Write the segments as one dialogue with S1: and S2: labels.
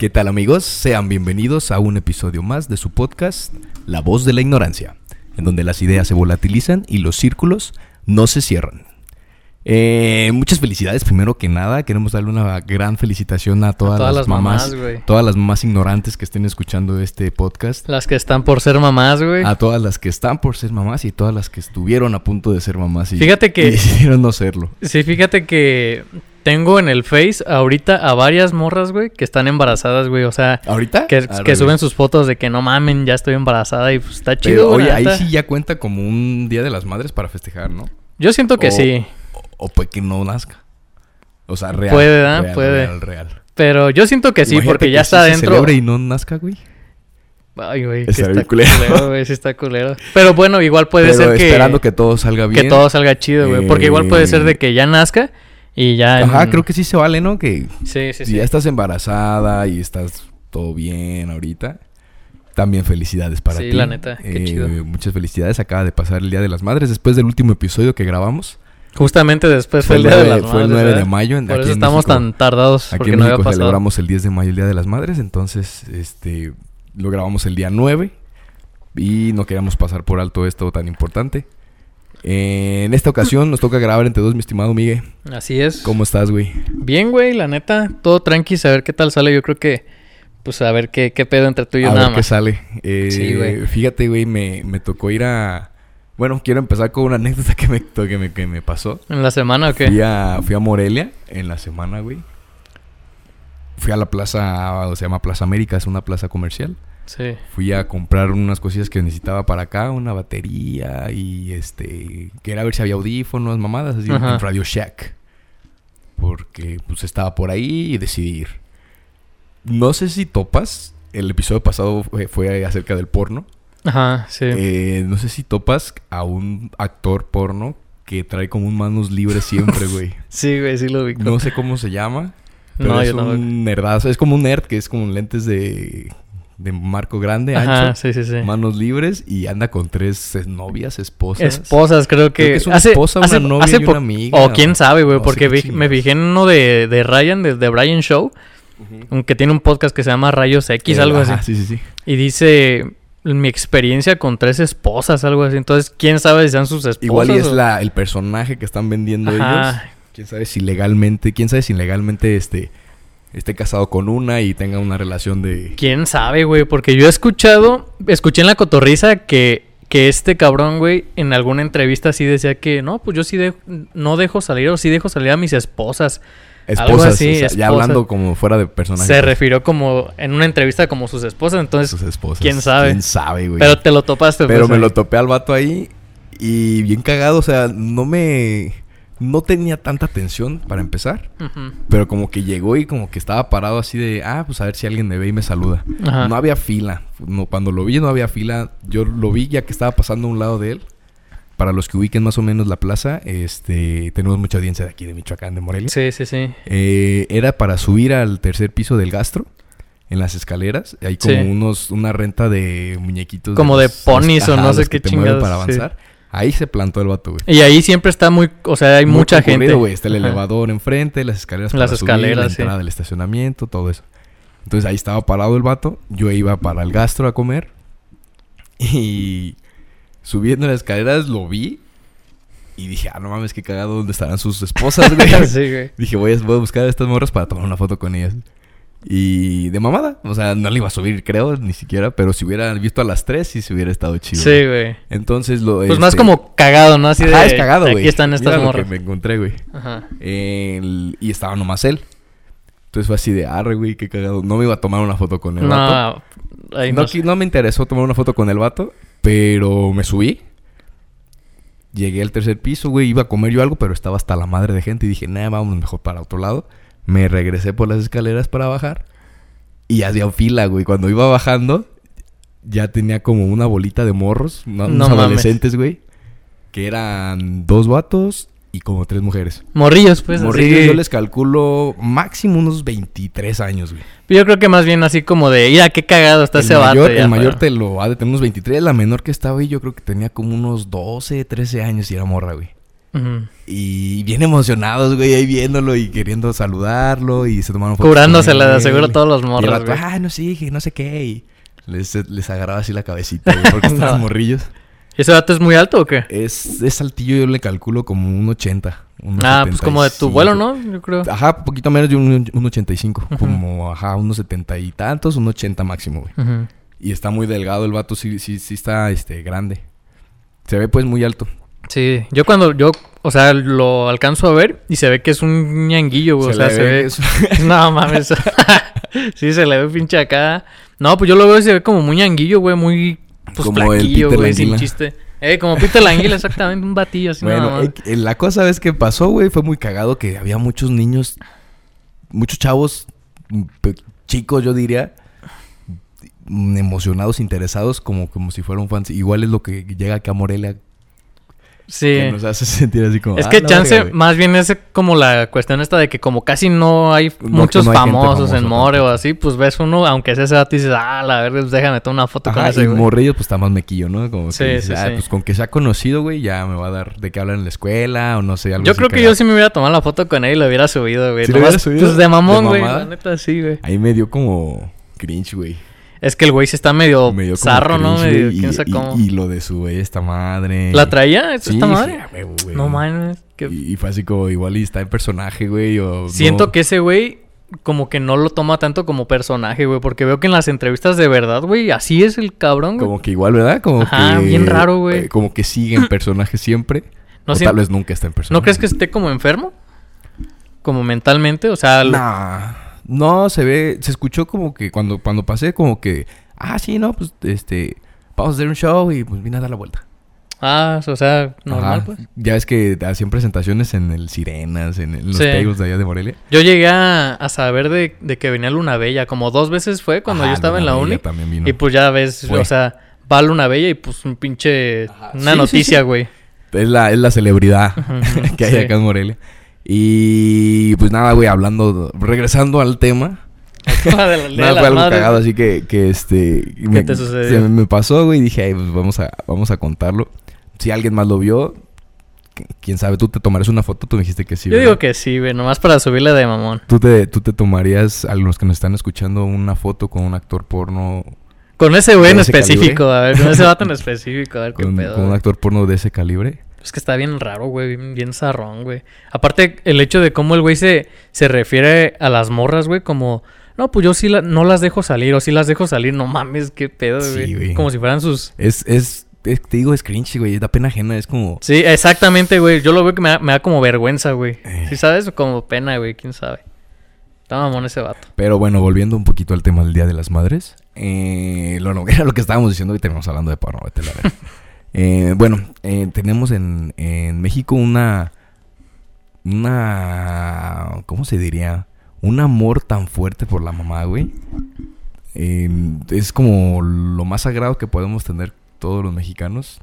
S1: ¿Qué tal amigos? Sean bienvenidos a un episodio más de su podcast La voz de la ignorancia, en donde las ideas se volatilizan y los círculos no se cierran. Eh, muchas felicidades, primero que nada, queremos darle una gran felicitación a todas,
S2: todas
S1: las,
S2: las
S1: mamás, todas las mamás ignorantes que estén escuchando este podcast,
S2: Las que están por ser mamás, güey.
S1: a todas las que están por ser mamás y todas las que estuvieron a punto de ser mamás y,
S2: Fíjate que-
S1: y decidieron no serlo.
S2: Sí, fíjate que tengo en el Face ahorita a varias morras, güey, que están embarazadas, güey. O sea,
S1: ¿Ahorita?
S2: que,
S1: güey.
S2: suben sus fotos de que no mamen, ya estoy embarazada y pues está chido.
S1: Pero oye, ahí sí ya cuenta como un Día de las Madres para festejar, ¿no?
S2: Yo siento que
S1: o-
S2: sí.
S1: O, o puede que no nazca. O sea, real.
S2: Puede, ¿verdad?
S1: real,
S2: Puede.
S1: Real, real.
S2: Pero yo siento que sí,
S1: Imagínate
S2: porque
S1: que
S2: ya está
S1: se
S2: dentro.
S1: celebre y no nazca, güey.
S2: Ay, güey, que está
S1: culero.
S2: culero, güey, sí está culero. Pero bueno, igual puede
S1: Pero
S2: ser que,
S1: esperando que todo salga bien.
S2: que todo salga chido, güey. Porque igual puede ser
S1: Eh,
S2: de que ya nazca y ya.
S1: Ajá,
S2: en-
S1: creo que sí se vale, ¿no? Que
S2: Sí, sí,
S1: si
S2: sí.
S1: ya estás embarazada y estás todo bien ahorita, también felicidades para
S2: Sí,
S1: ti.
S2: la neta, qué
S1: Eh,
S2: chido.
S1: Muchas felicidades. Acaba de pasar el Día de las Madres después del último episodio que grabamos.
S2: Justamente después fue, el día de
S1: 9
S2: las
S1: fue el
S2: madres,
S1: 9 de mayo en-
S2: Por
S1: aquí
S2: eso
S1: en
S2: estamos
S1: México.
S2: tan tardados.
S1: Aquí en
S2: no había
S1: México
S2: pasado.
S1: celebramos el 10 de mayo, el Día de las Madres, entonces este lo grabamos el día 9 y no queríamos pasar por alto esto tan importante. Eh, en esta ocasión nos toca grabar entre dos, mi estimado Miguel.
S2: Así es.
S1: ¿Cómo estás, güey?
S2: Bien, güey, la neta. Todo tranqui, a ver qué tal sale. Yo creo que, pues, a ver qué, qué pedo entre tú y yo
S1: A
S2: nada
S1: ver qué sale. Eh,
S2: Sí, güey.
S1: Fíjate, güey, me, me tocó ir a... Bueno, quiero empezar con una anécdota que me, que me, que me pasó.
S2: ¿En la semana o qué?
S1: Fui a, fui a Morelia en la semana, güey. Fui a la plaza, se llama Plaza América, es una plaza comercial.
S2: Sí.
S1: Fui a comprar unas cosillas que necesitaba para acá, una batería y este, quería ver si había audífonos, mamadas así
S2: Ajá.
S1: en Radio Shack. Porque pues estaba por ahí y decidí ir. No sé si topas, el episodio pasado fue, fue acerca del porno.
S2: Ajá, sí.
S1: Eh, no sé si topas a un actor porno que trae como un manos libres siempre, güey.
S2: sí, güey, sí lo vi.
S1: No sé cómo se llama. Pero
S2: No,
S1: es
S2: yo no.
S1: un nerdazo. Es como un nerd que es como lentes de, de marco grande,
S2: Ajá,
S1: ancho
S2: sí, sí, sí.
S1: manos libres y anda con tres eh, novias, esposas.
S2: Esposas, creo que.
S1: Creo que es una esposa, una novia y
S2: po-
S1: una amiga,
S2: O quién sabe, güey, porque vi- me fijé en uno de, de Ryan, de, de Brian Show,
S1: Ujú.
S2: que tiene un podcast que se llama Rayos X,
S1: Eh,
S2: algo
S1: ajá,
S2: así.
S1: Sí, sí, sí.
S2: Y dice mi experiencia con tres esposas, algo así. Entonces, quién sabe si sean sus esposas.
S1: Igual y es
S2: o-
S1: la, el personaje que están vendiendo ellos.
S2: Ajá.
S1: Quién sabe si legalmente, quién sabe si legalmente este esté casado con una y tenga una relación de
S2: ¿Quién sabe, güey? Porque yo he escuchado, escuché en la cotorriza que, que este cabrón, güey, en alguna entrevista sí decía que no, pues yo sí de- no dejo salir o sí dejo salir a mis esposas. Algo
S1: esposas,
S2: así,
S1: o sea, ya hablando como fuera de personaje.
S2: Se refirió como en una entrevista como sus esposas, entonces,
S1: sus esposas.
S2: ¿quién sabe?
S1: ¿Quién sabe, güey?
S2: pero te lo topaste.
S1: Pero
S2: pues,
S1: me
S2: ahí.
S1: lo topé al vato ahí y bien cagado, o sea, no me no tenía tanta atención para empezar. Pero como que llegó y como que estaba parado así de, ah, pues a ver si alguien me ve y me saluda.
S2: Ajá.
S1: No había fila. No, cuando lo vi no había fila. Yo lo vi ya que estaba pasando a un lado de él. Para los que ubiquen más o menos la plaza, este, tenemos mucha audiencia de aquí de Michoacán, de Morelia.
S2: Sí, sí, sí.
S1: Eh, era para subir al tercer piso del gastro, en las escaleras. Hay como
S2: Sí.
S1: unos, una renta de muñequitos.
S2: Como de
S1: los-
S2: ponis o no sé qué chingados,
S1: para
S2: sí.
S1: Ahí se plantó el vato, güey.
S2: Y ahí siempre está muy, o sea, hay
S1: Muy
S2: mucha gente.
S1: güey. Está el
S2: Ajá.
S1: elevador enfrente, las escaleras
S2: Las
S1: para subir, la
S2: sí.
S1: entrada del estacionamiento, todo eso. Entonces ahí estaba parado el vato. Yo iba para el gastro a comer. Y subiendo las escaleras lo vi. Y dije, ah, no mames, qué cagado, ¿dónde estarán sus esposas, güey?
S2: sí, güey.
S1: dije, voy a, voy a buscar a estas morras para tomar una foto con ellas. Y de mamada. O sea, no le iba a subir, creo, ni siquiera. Pero si hubiera visto a las tres, sí se hubiera estado chido.
S2: Sí, güey.
S1: Entonces lo.
S2: Pues más
S1: este,
S2: como cagado, ¿no? Así de.
S1: ajá, es cagado, güey.
S2: Aquí están estas
S1: Mira lo
S2: morras.
S1: que me encontré, güey.
S2: Ajá.
S1: El- y estaba nomás él. Entonces fue así de arre, güey, qué cagado. No me iba a tomar una foto con el vato.
S2: No, ahí
S1: No,
S2: no.
S1: no me interesó tomar una foto con el vato, pero me subí. Llegué al tercer piso, güey, iba a comer yo algo, pero estaba hasta la madre de gente y dije, nah, vamos mejor para otro lado. Me regresé por las escaleras para bajar y hacía fila, güey. Cuando iba bajando, ya tenía como una bolita de morros, no-
S2: No
S1: unos adolescentes, güey, que eran dos vatos y como tres mujeres.
S2: Morrillos, pues.
S1: Morrillos,
S2: así.
S1: yo les calculo máximo unos 23 años, güey.
S2: Yo creo que más bien así como de, mira, qué cagado está
S1: el
S2: ese
S1: mayor,
S2: vato. ya,
S1: el mayor
S2: pero-
S1: te lo ha de tener unos 23. La menor que estaba ahí, yo creo que tenía como unos 12, 13 años y era morra, güey. Y bien emocionados, güey, ahí viéndolo y queriendo saludarlo y se tomaron fotos.
S2: Curándosela, de seguro todos los
S1: Y el
S2: morros,
S1: vato,
S2: güey.
S1: ah, no, sí, no sé qué. Y les, les agarraba así la cabecita, güey, porque estaban
S2: No.
S1: morrillos.
S2: ¿Y ese vato es muy alto o qué?
S1: Es, es altillo, yo le calculo como un 80. un
S2: Ah, pues como de tu
S1: 75.
S2: vuelo, ¿no? Yo creo.
S1: Ajá, poquito menos de un, un 85.
S2: Ujú.
S1: Como, ajá, unos 70 y tantos, un 80 máximo, güey. Y está muy delgado el vato, sí, sí, sí está, este, grande. Se ve, pues, muy alto.
S2: Sí, yo cuando yo, o sea, lo alcanzo a ver y se ve que es un ñanguillo, güey. O sea, se ve.
S1: eso.
S2: No mames. sí, se le ve pinche acá. No, pues yo lo veo y se ve como muy ñanguillo, güey. Muy. Pues
S1: Como el
S2: flaquillo,
S1: Peter
S2: güey, sin chiste. Eh, como Peter Languila, exactamente. Un batillo así, nada
S1: Bueno,
S2: más.
S1: eh, la cosa, ¿ves que pasó, güey? Fue muy cagado que había muchos niños, muchos chavos, chicos, yo diría, emocionados, interesados, como, como si fueran fans. Igual es lo que llega acá a Morelia,
S2: Sí.
S1: que nos hace sentir así como...
S2: Es
S1: "Ah,
S2: que chance,
S1: verga, güey".
S2: más bien es como la cuestión esta de que como casi no hay
S1: No,
S2: muchos
S1: no hay
S2: famosos en More o así, pues ves uno, aunque sea ese dato y dices, ah, la verdad, pues déjame tomar una foto con ese,
S1: y
S2: güey.
S1: Morrillos, pues está más mequillo, ¿no? Como que
S2: Sí,
S1: dices,
S2: sí,
S1: "Ah,
S2: sí.
S1: pues con que sea conocido, güey, ya me va a dar de qué hablar en la escuela o no sé, algo
S2: Yo
S1: así
S2: creo que yo sí me hubiera tomado la foto con él y lo hubiera subido, güey.
S1: ¿Sí lo
S2: Nomás,
S1: hubieras subido?
S2: Pues de mamón,
S1: ¿De
S2: güey. La neta, sí, güey.
S1: Ahí me dio como cringe, güey.
S2: Es que el güey sí está medio
S1: Me dio como
S2: zarro, ¿no? Medio,
S1: güey,
S2: quién
S1: y-
S2: sabe
S1: y-
S2: cómo.
S1: Y, lo de su güey, esta madre.
S2: ¿La traía esta
S1: Sí,
S2: madre?
S1: güey.
S2: no mames. que-
S1: Y, y fue así como igual y está en personaje, güey, o...
S2: Siento
S1: no.
S2: que ese güey como que no lo toma tanto como personaje, güey. Porque veo que en las entrevistas de verdad, güey, así es el cabrón, güey.
S1: Como que igual, ¿verdad? Como
S2: Ajá,
S1: que...
S2: bien raro, güey.
S1: eh, como que sigue en personaje siempre.
S2: No
S1: o tal vez nunca está en personaje.
S2: ¿No crees que esté como enfermo? Como mentalmente, o sea... lo-
S1: Nah. No, se ve... Se escuchó como que cuando, cuando pasé como que... Ah, sí, no, pues, este... Vamos a hacer un show y pues vine a dar la vuelta.
S2: Ah, o sea, normal,
S1: Ajá.
S2: pues.
S1: Ya es que hacían presentaciones en el Sirenas, en, el- en los
S2: Sí.
S1: tables de allá de Morelia.
S2: Yo llegué a, a saber de, de que venía Luna Bella. Como dos veces fue cuando
S1: Ajá,
S2: yo estaba en la uni.
S1: también vino.
S2: Y pues ya ves,
S1: Fue.
S2: o sea, va Luna Bella y pues un pinche...
S1: Ajá.
S2: Una
S1: Sí,
S2: noticia,
S1: sí.
S2: güey.
S1: Es la, es la celebridad que hay acá en Morelia. Y pues nada, güey, hablando, regresando al tema.
S2: De la- de
S1: Nada, fue algo
S2: madre.
S1: cagado, así que, que este...
S2: ¿Qué te sucedió?
S1: Se me pasó, güey, y dije, ay, pues vamos a, vamos a contarlo. Si alguien más lo vio, qu- quién sabe, tú te tomarías una foto, tú me dijiste que sí.
S2: Yo
S1: ¿verdad?
S2: digo que sí, güey. Nomás para subirle de mamón.
S1: ¿Tú te, tú te tomarías, a los que nos están escuchando, una foto con un actor porno,
S2: Con ese güey en
S1: ¿De ese
S2: específico,
S1: calibre?
S2: a ver, con ese vato en específico, a ver qué
S1: con,
S2: pedo.
S1: con un actor porno de ese calibre?
S2: Es que está bien raro, güey, bien, bien zarrón, güey. Aparte, el hecho de cómo el güey se, se refiere a las morras, güey, como... No, pues yo sí la- no las dejo salir, o sí las dejo salir, no mames, qué pedo,
S1: Sí,
S2: güey.
S1: güey.
S2: Como si fueran sus...
S1: Es, es, es- te digo, es cringe, güey, da pena ajena, es como...
S2: Sí, exactamente, güey. Yo lo veo que me da, me da como vergüenza, güey.
S1: Eh.
S2: ¿Sí sabes? O como pena, güey, quién sabe. Está mamón ese vato.
S1: Pero bueno, volviendo un poquito al tema del Día de las Madres. Eh, lo, no, era lo que estábamos diciendo y terminamos hablando de porno. vete la. Eh, bueno, eh, tenemos en, en México una... Una... ¿Cómo se diría? Un amor tan fuerte por la mamá, güey. Eh, es como lo más sagrado que podemos tener todos los mexicanos.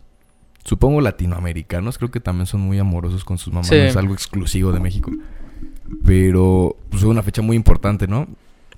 S1: Supongo latinoamericanos, creo que también son muy amorosos con sus mamás.
S2: Sí.
S1: No es algo exclusivo de México. Pero pues, es una fecha muy importante, ¿no?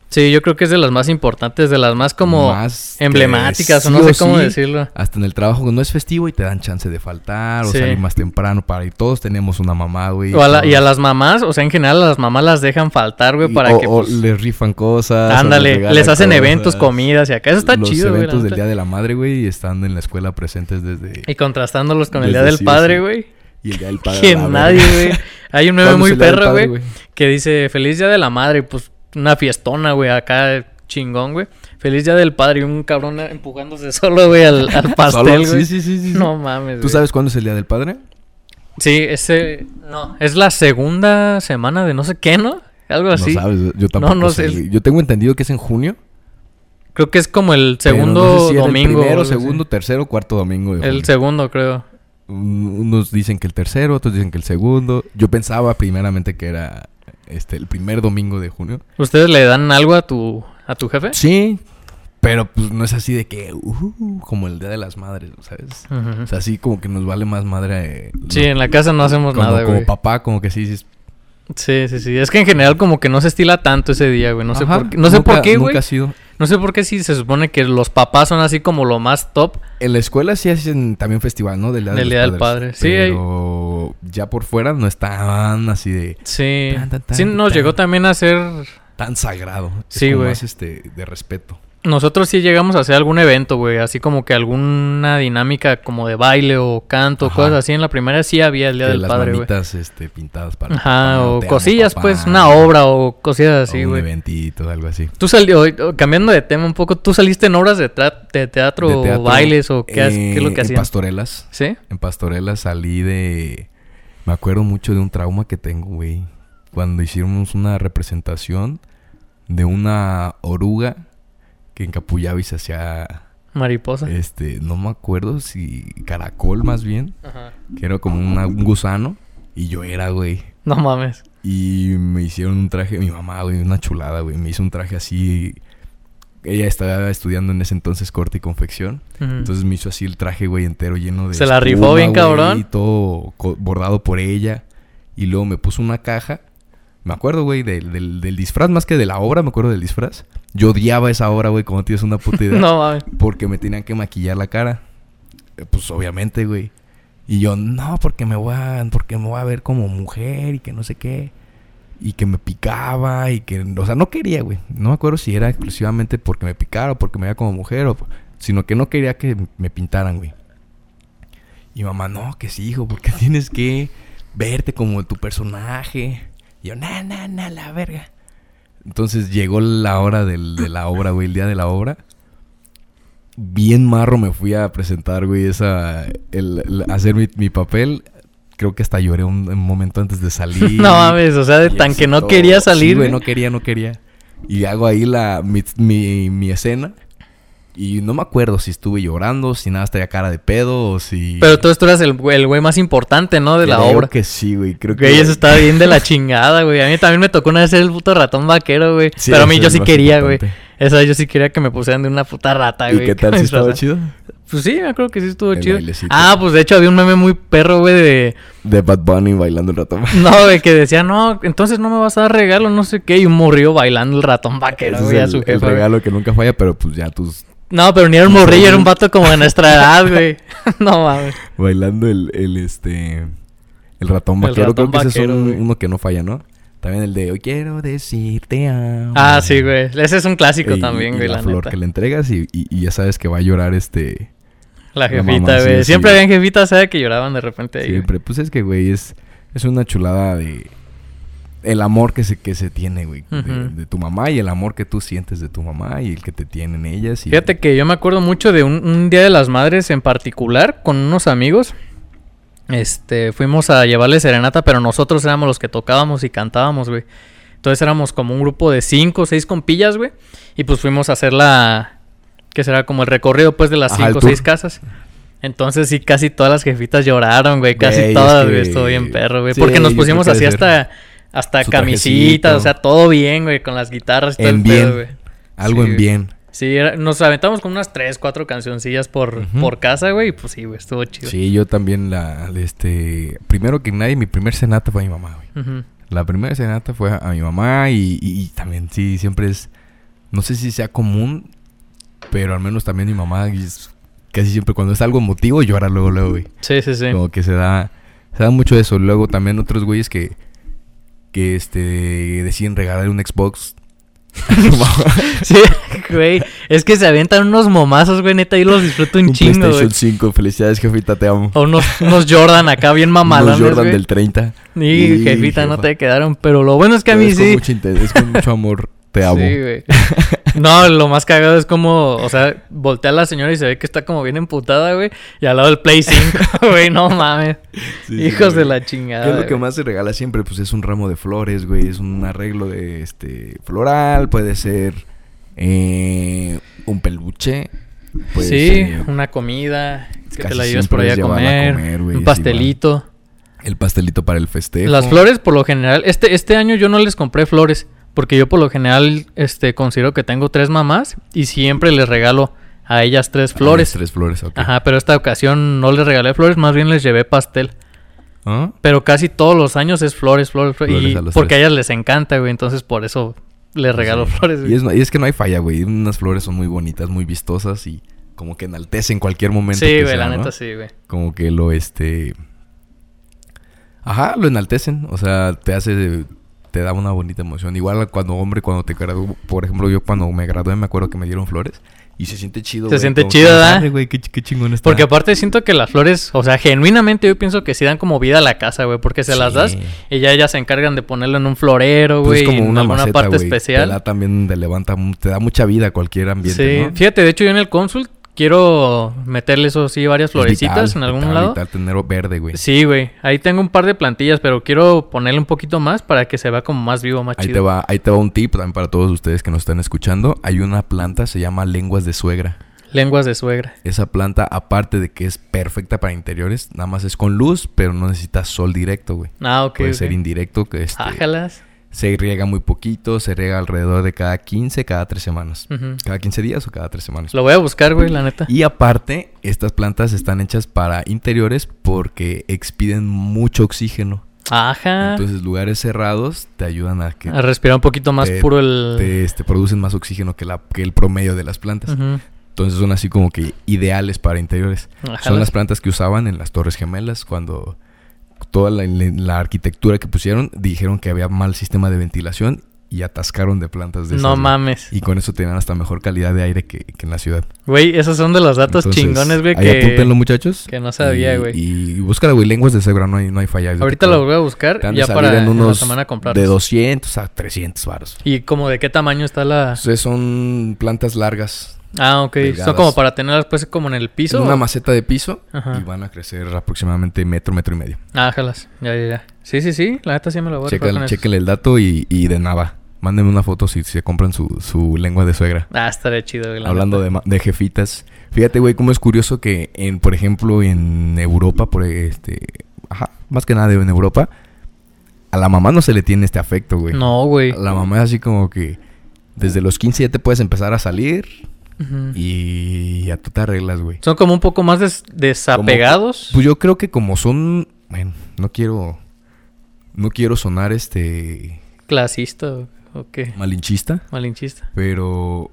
S2: Sí, yo creo que es de las más importantes, de las más como
S1: Más
S2: emblemáticas, o no sé cómo
S1: sí,
S2: decirlo.
S1: Hasta en el trabajo no es festivo y te dan chance de faltar o
S2: Sí.
S1: salir más temprano para ir. Todos tenemos una mamá, güey.
S2: O a la- y a las mamás, o sea, en general a las mamás las dejan faltar, güey, para
S1: o,
S2: que
S1: o
S2: pues,
S1: les rifan cosas.
S2: ándale, les hacen
S1: cosas.
S2: eventos, comidas y acá. Eso está
S1: Los
S2: chido, güey. la
S1: eventos del. Día de la Madre, güey, y están en la escuela presentes desde...
S2: Y contrastándolos con el Día del
S1: sí
S2: Padre, güey.
S1: Y el Día del Padre.
S2: Que nadie, güey. Hay un meme
S1: ¿Cuándo
S2: muy perro, güey, que dice Feliz Día de la Madre. Pues una fiestona, güey, acá chingón, güey. Feliz Día del Padre y un cabrón empujándose solo, güey, al, al pastel, güey.
S1: Sí, sí, sí, sí.
S2: No mames,
S1: ¿Tú
S2: güey.
S1: sabes cuándo es el Día del Padre?
S2: Sí, ese... No, es la segunda semana de no sé qué, ¿no? Algo así.
S1: No sabes, yo tampoco
S2: no
S1: sé,
S2: sé.
S1: Yo tengo entendido que es en junio.
S2: Creo que es como el segundo
S1: no sé si era
S2: domingo.
S1: El primero,
S2: así.
S1: segundo, tercero, cuarto domingo. de
S2: El segundo, creo.
S1: Un- Unos dicen que el tercero, otros dicen que el segundo. Yo pensaba primeramente que era este el primer domingo de junio.
S2: ¿Ustedes le dan algo a tu, a tu jefe?
S1: Sí, pero pues no es así de que uh, como el Día de las Madres, ¿sabes?
S2: Ujú.
S1: O sea, así como que nos vale más madre. eh,
S2: Sí, en la casa no hacemos
S1: como,
S2: nada,
S1: como
S2: güey.
S1: papá, como que sí, sí.
S2: Sí, sí, sí. Es que en general como que no se estila tanto ese día, güey. No sé
S1: Ajá,
S2: por qué. No sé por qué, güey.
S1: Nunca ha sido.
S2: No sé por qué si se supone que los papás son así como lo más top.
S1: En la escuela sí hacen también festival, ¿no?
S2: Del Día, del, día del Padre. Sí,
S1: pero ya por fuera no estaban así de...
S2: Sí. sí, nos llegó también a ser...
S1: Tan sagrado.
S2: Sí, güey.
S1: Más este, de respeto.
S2: Nosotros sí llegamos a hacer algún evento, güey. Así como que alguna dinámica como de baile o canto, cosas así. En la primera sí había el Día del Padre, güey.
S1: este, pintadas para...
S2: Ajá, o cosillas, pues. Una obra o cosillas así, güey.
S1: un eventito, algo así.
S2: Tú salió, cambiando de tema un poco, ¿tú saliste en obras de, teatro, o bailes o qué, qué es lo que hacías?
S1: En pastorelas.
S2: ¿Sí?
S1: En pastorelas salí de... Me acuerdo mucho de un trauma que tengo, güey. Cuando hicimos una representación de una oruga que encapullaba y se hacía...
S2: Mariposa.
S1: Este, no me acuerdo si caracol más bien. Ajá. Que era como un gusano. Y yo era, güey.
S2: No mames.
S1: Y me hicieron un traje, mi mamá, güey, una chulada, güey. Me hizo un traje así. Ella estaba estudiando en ese entonces corte y confección. Entonces me hizo así el traje, güey, entero lleno de.
S2: Se la rifó bien, cabrón.
S1: Y todo bordado por ella. Y luego me puso una caja me acuerdo, güey, del, del, disfraz, más que de la obra, me acuerdo del disfraz. Yo odiaba esa obra, güey, como tienes una puta idea.
S2: no, mames.
S1: Porque me tenían que maquillar la cara. Eh, pues obviamente, güey. Y yo, no, porque me voy a, porque me voy a ver como mujer y que no sé qué. Y que me picaba y que, o sea, no quería, güey. No me acuerdo si era exclusivamente porque me picara o porque me veía como mujer o, sino que no quería que me pintaran, güey. Y mamá, no, que sí, hijo, porque tienes que verte como tu personaje. Y yo, na, na, na, la verga. Entonces llegó la hora del, de la obra, güey, el día de la obra. Bien marro me fui a presentar, güey, esa. El, hacer mi, papel. Creo que hasta lloré un, momento antes de salir.
S2: no mames, o sea, de tan que no quería salir.
S1: güey, no quería, no quería. Y hago ahí la, mi, mi, mi escena. Y no me acuerdo si estuve llorando, si nada estaría cara de pedo o si...
S2: Pero tú, tú eras el, güey más importante, ¿no? De la obra.
S1: Creo que sí, güey. Creo
S2: que... eso estaba bien de la chingada, güey. A mí también me tocó una vez ser el puto ratón vaquero, güey. Pero a mí yo sí quería, güey. Esa yo sí quería que me pusieran de una puta rata, güey.
S1: ¿Y qué tal? ¿Sí estaba chido?
S2: Pues sí, me acuerdo que sí estuvo chido. Ah, pues de hecho había un meme muy perro, güey, de...
S1: De Bad Bunny bailando el ratón.
S2: No, güey, que decía, no, entonces no me vas a dar regalo, no sé qué. Y un morrillo bailando el ratón vaquero, güey, a su jefe.
S1: El regalo que nunca falla, pero pues ya tus
S2: no, pero ni era un morrillo, era un vato como de nuestra edad, güey. no mames.
S1: Bailando el, el este. El ratón vaquero. Creo que ese es uno que no falla, ¿no? También el de hoy quiero decirte amo.
S2: Ah, sí, güey. Ese es un clásico también, güey.
S1: la, flor que le entregas y, y, ya sabes que va a llorar este.
S2: La jefita, güey. Siempre habían jefitas, ¿sabes? Que lloraban de repente ahí.
S1: Siempre. Pues es que, güey, es, es una chulada de el amor que se, que se tiene, güey, de, tu mamá y el amor que tú sientes de tu mamá y el que te tienen ellas. Y
S2: Fíjate que yo me acuerdo mucho de un, Día de las Madres en particular con unos amigos. Este, fuimos a llevarle serenata, pero nosotros éramos los que tocábamos y cantábamos, güey. Entonces éramos como un grupo de cinco o seis compillas, güey. Y pues fuimos a hacer la... que será? Como el recorrido, pues, de las cinco o seis casas. Entonces sí, casi todas las jefitas lloraron, güey. Casi todas, güey. Estuvo bien perro, güey. porque nos pusimos así hasta hasta camisitas, o sea, todo bien, güey, con las guitarras y todo el
S1: bien. güey. Algo en bien.
S2: Sí, nos aventamos con unas tres, cuatro cancioncillas por, por casa, güey, y pues sí, güey, estuvo chido.
S1: Sí, yo también la, este, primero que nadie, mi primer cenata fue a mi mamá, güey. La primera cenata fue a, mi mamá y, y, también, sí, siempre es, no sé si sea común, pero al menos también mi mamá casi siempre cuando es algo emotivo llora luego, luego, güey.
S2: Sí, sí, sí.
S1: Como que se da, se da mucho eso. Luego también otros güeyes que que este deciden regalar un Xbox.
S2: sí, güey. Es que se avientan unos momazos, güey, neta, y los disfruto un, un chingo, PlayStation
S1: 5, felicidades, jefita, te amo.
S2: O unos, unos Jordan acá bien mamalones,
S1: Unos Jordan del 30.
S2: Y, jefita, no te quedaron, pero lo bueno es que a mí sí.
S1: es con mucho amor. Te amo. Sí, güey.
S2: No, lo más cagado es como, o sea, voltea a la señora y se ve que está como bien emputada, güey. Y al lado del Play 5, güey, no mames. Hijos de la chingada.
S1: ¿Qué es lo que más se regala siempre? Pues es un ramo de flores, güey. Es un arreglo de este floral, puede ser eh, un peluche.
S2: sí, una comida que te la llevas por ahí a comer. un pastelito.
S1: el pastelito para el festejo.
S2: Las flores, por lo general, este, este año yo no les compré flores. Porque yo por lo general este, considero que tengo tres mamás y siempre les regalo a ellas tres flores.
S1: tres flores, ok.
S2: Ajá, pero esta ocasión no les regalé flores, más bien les llevé pastel. ¿Ah? Pero casi todos los años es flores, flores, flores. y porque a ellas les encanta, güey. Entonces por eso le regalo
S1: Sí.
S2: flores, güey.
S1: Y es, y es que no hay falla, güey. Unas flores son muy bonitas, muy vistosas y como que enaltecen cualquier momento.
S2: Sí,
S1: que
S2: güey,
S1: sea,
S2: la
S1: ¿no?
S2: neta sí, güey.
S1: Como que lo, este... Ajá, lo enaltecen. O sea, te hace... Te da una bonita emoción. Igual cuando, hombre, cuando te graduó... Por ejemplo, yo cuando me gradué me acuerdo que me dieron flores. Y se siente chido,
S2: Se siente chido, ¿verdad?
S1: "Arre, güey, qué, qué chingón está.
S2: Porque aparte siento que las flores, o sea, genuinamente yo pienso que sí dan como vida a la casa, güey. Porque se las das y ya ellas se encargan de ponerlo en un florero,
S1: Pues
S2: güey.
S1: es como
S2: en
S1: una
S2: alguna
S1: maceta,
S2: parte
S1: güey.
S2: especial.
S1: Te da también, te levanta, te da mucha vida a cualquier ambiente,
S2: Sí,
S1: ¿no?
S2: fíjate, de hecho yo en el Consult quiero meterle eso sí, varias florecitas
S1: vital,
S2: en algún
S1: vital,
S2: lado.
S1: vital tener verde, güey.
S2: Sí, güey. Ahí tengo un par de plantillas, pero quiero ponerle un poquito más para que se vea como más vivo, más
S1: Ahí te, va, ahí te va un tip también para todos ustedes que nos están escuchando. Hay una planta, se llama lenguas de suegra.
S2: Lenguas de suegra.
S1: Esa planta, aparte de que es perfecta para interiores, nada más es con luz, pero no necesita sol directo, güey.
S2: Ah, ok.
S1: Puede ser indirecto, que este,
S2: Ájalas.
S1: Se riega muy poquito, se riega alrededor de cada 15, cada 3 semanas. Cada 15 días o cada 3 semanas.
S2: Lo voy a buscar, güey, la neta.
S1: Y aparte, estas plantas están hechas para interiores porque expiden mucho oxígeno.
S2: Ajá.
S1: Entonces, lugares cerrados te ayudan a que
S2: a respirar un poquito más
S1: te-
S2: puro el...
S1: te este, producen más oxígeno que, la, que el promedio de las plantas. Entonces son así como que ideales para interiores.
S2: Ájalas.
S1: Son las plantas que usaban en las Torres Gemelas cuando toda la, la arquitectura que pusieron dijeron que había mal sistema de ventilación y atascaron de plantas de esas.
S2: No mames.
S1: Y con eso tenían hasta mejor calidad de aire que, que en la ciudad.
S2: Güey, esos son de los datos
S1: Entonces,
S2: chingones, güey,
S1: Ahí apúntenlo,
S2: que...
S1: muchachos.
S2: que no sabía,
S1: Y-
S2: güey.
S1: Y, búscala, güey. Lenguas de cebra, no hay, no hay falla.
S2: Ahorita lo voy a buscar ya para
S1: en
S2: en la
S1: unos de
S2: comprarlos.
S1: 200 a 300 baros.
S2: ¿Y como de qué tamaño está la...?
S1: Entonces son plantas largas.
S2: Ah, ok. Son como para tenerlas pues como en el piso.
S1: en una maceta de piso
S2: Ajá.
S1: y van a crecer aproximadamente metro, metro y medio.
S2: Ah, jalas. Ya, ya, ya. Sí, sí, sí. La neta sí me lo voy a eso.
S1: chéquenle el dato y, y de nada. Mándenme una foto si se compran su, su lengua de suegra.
S2: Ah, estaría chido, la
S1: Hablando de, de jefitas. Fíjate, güey, cómo es curioso que, en, por ejemplo, en Europa, por este... Ajá, más que nada en Europa, a la mamá no se le tiene este afecto, güey.
S2: No, güey.
S1: A La mamá es así como que desde los 15 ya te puedes empezar a salir Y ya tú te arreglas, güey.
S2: Son como un poco más des- desapegados.
S1: Pues yo creo que como son... Bueno, no quiero... No quiero sonar este...
S2: Clasista o, qué.
S1: malinchista.
S2: Malinchista.
S1: Pero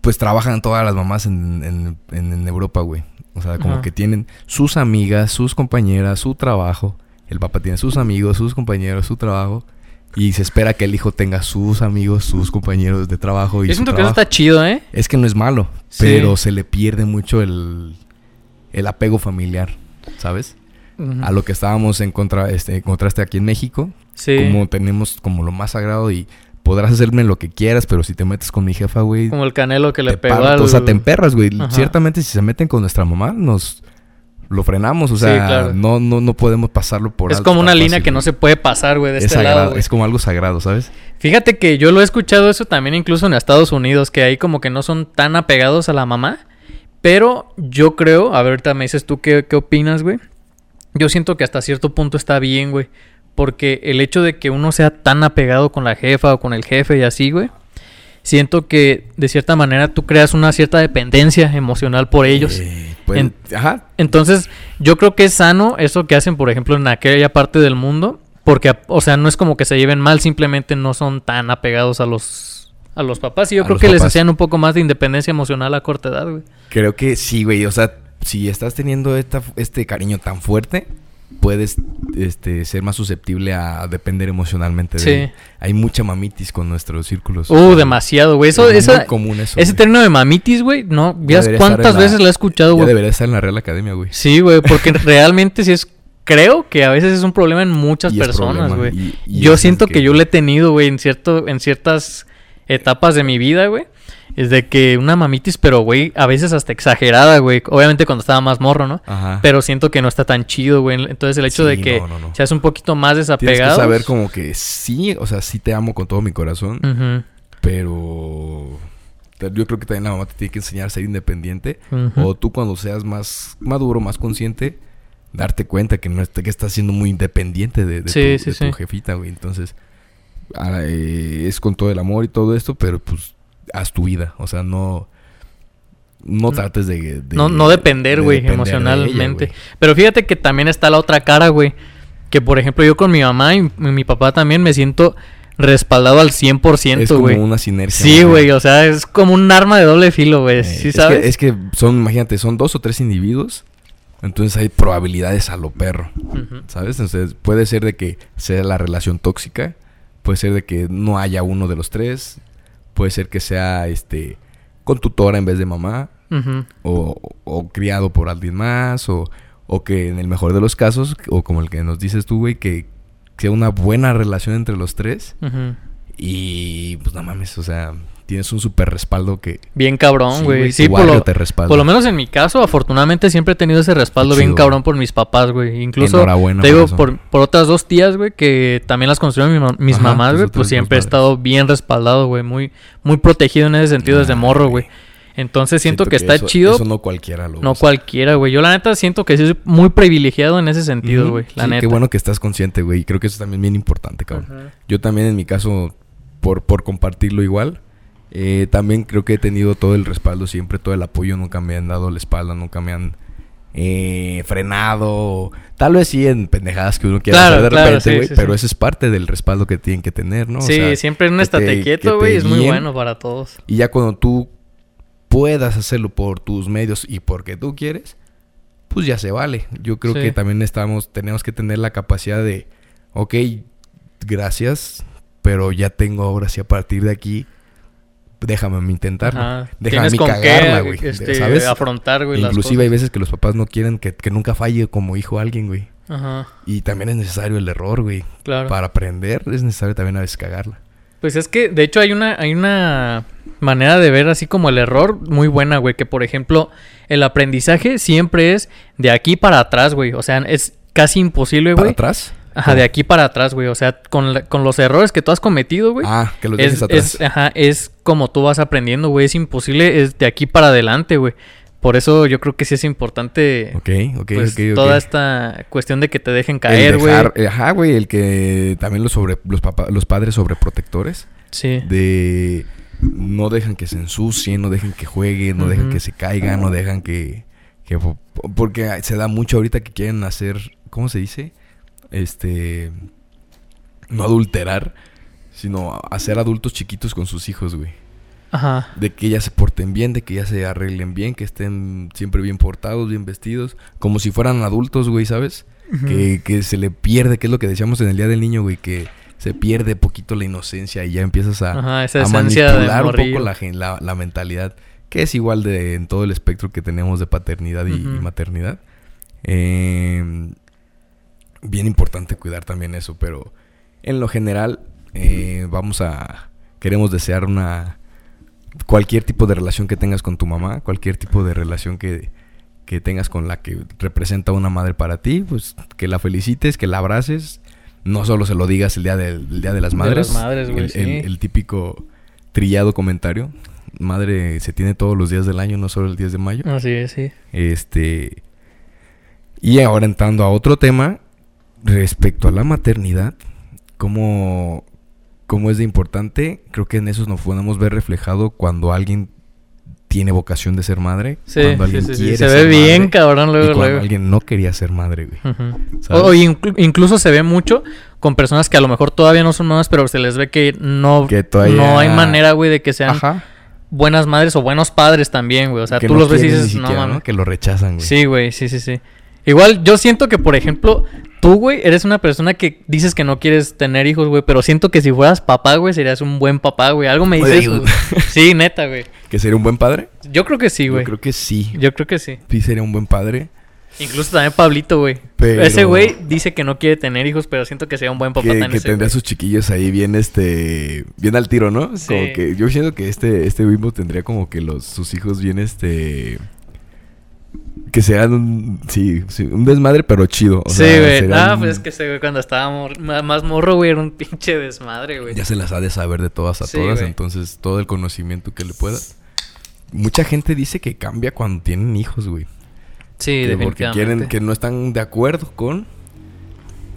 S1: pues trabajan todas las mamás en, en- en- en Europa, güey. O sea, como que tienen sus amigas, sus compañeras, su trabajo. El papá tiene sus amigos, sus compañeros, su trabajo. Y se espera que el hijo tenga sus amigos, sus compañeros de trabajo y su
S2: siento que eso está chido, ¿eh?
S1: Es que no es malo,
S2: Sí.
S1: pero se le pierde mucho el, el apego familiar, ¿sabes? A lo que estábamos en contra, este, en contraste aquí en México,
S2: Sí.
S1: como tenemos como lo más sagrado y podrás hacerme lo que quieras, pero si te metes con mi jefa, güey,
S2: Como el canelo que le pegó al...
S1: o sea, te emperras, güey.
S2: Ajá.
S1: Ciertamente si se meten con nuestra mamá, nos lo frenamos, o
S2: Sí,
S1: sea,
S2: claro.
S1: no, no, no podemos pasarlo por
S2: Es
S1: alto
S2: como una línea
S1: fácil,
S2: que no se puede pasar, güey, de
S1: es
S2: este
S1: sagrado,
S2: lado, güey.
S1: es como algo sagrado, ¿sabes?
S2: Fíjate que yo lo he escuchado eso también incluso en Estados Unidos, que ahí como que no son tan apegados a la mamá. Pero yo creo, a ver, ahorita me dices tú qué, qué opinas, güey. Yo siento que hasta cierto punto está bien, güey. Porque el hecho de que uno sea tan apegado con la jefa o con el jefe y así, güey. Siento que de cierta manera tú creas una cierta dependencia emocional por ellos.
S1: Eh, pues,
S2: En-
S1: Ajá.
S2: Entonces, yo creo que es sano eso que hacen, por ejemplo, en aquella parte del mundo. Porque, o sea, no es como que se lleven mal, simplemente no son tan apegados a los, a los papás. Y yo
S1: A
S2: creo que les hacían un poco más de independencia emocional a corta edad, güey.
S1: Creo que sí, güey. O sea, si estás teniendo esta, este cariño tan fuerte, puedes este, ser más susceptible a depender emocionalmente de
S2: Sí.
S1: él. Hay mucha mamitis con nuestros círculos.
S2: Uh, demasiado, güey. Eso,
S1: Es
S2: esa,
S1: muy común eso.
S2: ese término de mamitis, güey, no, ¿vías
S1: debería estar
S2: cuántas
S1: la-
S2: veces lo he escuchado, güey?
S1: debería estar en la Real Academia, güey.
S2: Sí, güey, porque realmente sí es, creo que a veces es un problema en muchas
S1: Y
S2: personas, güey. Yo siento que... yo lo he tenido, güey, en cierto, en ciertas etapas de mi vida, güey. Es de que una mamitis, pero, güey, a veces hasta exagerada, güey. Obviamente cuando estaba más morro, ¿no?
S1: Ajá.
S2: Pero siento que no está tan chido, güey. Entonces el hecho de que
S1: no, no, no.
S2: seas un poquito más
S1: Tienes
S2: desapegado.
S1: que saber como que sí, o sea, sí te amo con todo mi corazón, pero te- yo creo que también la mamá te tiene que enseñar a ser independiente. O tú cuando seas más maduro, más consciente, darte cuenta que no est- que estás siendo muy independiente de, de
S2: Sí,
S1: tu,
S2: sí,
S1: de
S2: sí.
S1: tu jefita, güey. Entonces, ah, eh, es con todo el amor y todo esto, pero pues haz tu vida. O sea, no... No trates de... de-
S2: no, no depender,
S1: de
S2: güey,
S1: depender de ella,
S2: emocionalmente.
S1: güey.
S2: Pero fíjate que también está la otra cara, güey. Que por ejemplo yo con mi mamá y mi papá también me siento respaldado al 100%,
S1: Es como
S2: güey.
S1: una sinergia.
S2: Sí, güey, o sea, es como un arma de doble filo, güey.
S1: Eh,
S2: ¿Sí
S1: es
S2: sabes?
S1: Que, es que son, imagínate, son dos o tres individuos. Entonces hay probabilidades a lo perro. ¿Sabes? Entonces puede ser de que sea la relación tóxica. Puede ser de que no haya uno de los tres. Puede ser que sea este con tutora en vez de mamá.
S2: Ujú.
S1: O, o criado por alguien más. O, o que en el mejor de los casos, o como el que nos dices tú, güey, que sea una buena relación entre los tres.
S2: Ujú.
S1: Y pues no mames, o sea, tienes un súper respaldo que...
S2: Bien cabrón,
S1: Sí,
S2: güey. Sí,
S1: tu
S2: por lo,
S1: te
S2: por lo menos en mi caso, afortunadamente siempre he tenido ese respaldo bien cabrón por mis papás, güey. Incluso,
S1: Enhorabuena
S2: te digo, por, por otras dos tías, güey, que también las construyeron mi ma- mis
S1: Ajá,
S2: mamás, güey, pues siempre he estado bien respaldado, güey. Muy, muy protegido en ese sentido desde morro,
S1: güey.
S2: Entonces siento, que, está
S1: eso-
S2: chido.
S1: Eso no cualquiera lo
S2: No
S1: usa.
S2: cualquiera, güey. Yo la neta siento que sí soy muy privilegiado en ese sentido, güey. La
S1: Sí,
S2: neta.
S1: Qué bueno que estás consciente, güey. y Creo que eso también es bien importante, cabrón. Yo también en mi caso, por, por compartirlo igual, eh, también creo que he tenido todo el respaldo siempre, todo el apoyo. Nunca me han dado la espalda, nunca me han eh, frenado. Tal vez sí en pendejadas que uno quiera
S2: Claro,
S1: hacer de
S2: claro,
S1: repente, güey.
S2: sí,
S1: pero
S2: sí.
S1: eso es parte del respaldo que tienen que tener, ¿no? O
S2: Sí,
S1: sea,
S2: siempre un
S1: que
S2: estate quieto, güey, es muy bueno para todos.
S1: Y ya cuando tú puedas hacerlo por tus medios y porque tú quieres, pues ya se vale. Yo creo que también estamos, tenemos que tener la capacidad de, ok, gracias, pero ya tengo ahora sí a partir de aquí, déjame intentarlo.
S2: Ajá.
S1: Déjame
S2: con
S1: cagarla, güey.
S2: este,
S1: ¿Sabes?
S2: afrontar, güey, las
S1: Inclusive hay
S2: cosas.
S1: veces que los papás no quieren que, que nunca falle como hijo alguien, güey.
S2: Ajá,
S1: Y también es necesario el error, güey.
S2: claro.
S1: Para aprender es necesario también a veces cagarla.
S2: Pues es que, de hecho, hay una, hay una manera de ver así como el error muy buena, güey. Que, por ejemplo, el aprendizaje siempre es de aquí para atrás, güey. O sea, es casi imposible,
S1: ¿Para
S2: güey.
S1: atrás?
S2: Ajá, de aquí para atrás, güey. O sea, con, la- con los errores que tú has cometido, güey.
S1: Ah, que los
S2: es,
S1: dejes atrás.
S2: es- ajá, es como tú vas aprendiendo, güey. Es imposible, es de aquí para adelante, güey. Por eso yo creo que sí es importante,
S1: Ok, ok,
S2: pues, toda esta cuestión de que te dejen caer, güey.
S1: eh, Ajá, güey, el que también los sobre los papá, los padres sobreprotectores
S2: Sí.
S1: de no dejan que se ensucien, no dejan que jueguen, no dejan
S2: Ujú.
S1: que se caigan, no dejan que, que po- porque se da mucho ahorita que quieren hacer, ¿cómo se dice? Este no adulterar, sino hacer adultos chiquitos con sus hijos, güey.
S2: Ajá.
S1: De que ya se porten bien, de que ya se arreglen bien, que estén siempre bien portados, bien vestidos, como si fueran adultos, güey, ¿sabes? que, que se le pierde, que es lo que decíamos en el Día del Niño, güey, que se pierde poquito la inocencia y ya empiezas a,
S2: Ajá, esa
S1: a manipular un poco la, la, la mentalidad, que es igual de en todo el espectro que tenemos de paternidad y, y maternidad. Eh, bien importante cuidar también eso, pero en lo general eh, vamos a... Queremos desear una... Cualquier tipo de relación que tengas con tu mamá, cualquier tipo de relación que, que tengas con la que representa una madre para ti, pues que la felicites, que la abraces. No solo se lo digas el día, del, el día de las
S2: De
S1: madres.
S2: las madres, güey,
S1: el,
S2: sí.
S1: el- el típico trillado comentario. Madre se tiene todos los días del año, no solo el 10 de mayo.
S2: Así es, sí.
S1: Este. Y ahora entrando a otro tema, respecto a la maternidad, cómo, cómo es de importante, creo que en eso nos podemos ver reflejado cuando alguien tiene vocación de ser madre,
S2: Sí,
S1: cuando alguien
S2: sí, sí.
S1: quiere
S2: Se
S1: ser
S2: ve bien,
S1: madre,
S2: cabrón,
S1: y
S2: luego,
S1: cuando
S2: luego.
S1: alguien no quería ser madre, güey.
S2: O, o inclu- incluso se ve mucho con personas que a lo mejor todavía no son mamás, pero se les ve que no,
S1: Que todavía-
S2: no hay manera, güey, de que sean
S1: Ajá.
S2: buenas madres o buenos padres también, güey. O sea,
S1: Que
S2: tú
S1: no
S2: los ves y dices, no
S1: siquiera,
S2: mames.
S1: Que lo rechazan, güey.
S2: Sí, güey, sí, sí, sí. Igual yo siento que, por ejemplo, tú, güey, eres una persona que dices que no quieres tener hijos, güey, pero siento que si fueras papá, güey, serías un buen papá, güey. Algo me dice
S1: Oye.
S2: Sí, neta, güey.
S1: ¿Que sería un buen padre?
S2: Yo creo que sí,
S1: Yo
S2: güey.
S1: creo que sí.
S2: Yo creo que sí.
S1: Sí sería un buen padre.
S2: Incluso también Pablito, güey.
S1: Pero-
S2: Ese güey dice que no quiere tener hijos, pero siento que sería un buen papá
S1: que,
S2: también.
S1: que
S2: ese
S1: tendría
S2: güey.
S1: sus chiquillos ahí bien este bien al tiro, ¿no?
S2: Sí.
S1: Como que yo siento que este este mismo tendría como que los sus hijos bien este que sean un sí, sí, un desmadre pero chido, o
S2: sí,
S1: sea,
S2: güey. Ah, pues es que ese güey cuando estaba mor- más morro, güey, era un pinche desmadre, güey.
S1: ya se las ha de saber de todas a
S2: Sí,
S1: todas,
S2: güey.
S1: entonces todo el conocimiento que le pueda. Mucha gente dice que cambia cuando tienen hijos, güey.
S2: Sí,
S1: que porque quieren que no están de acuerdo con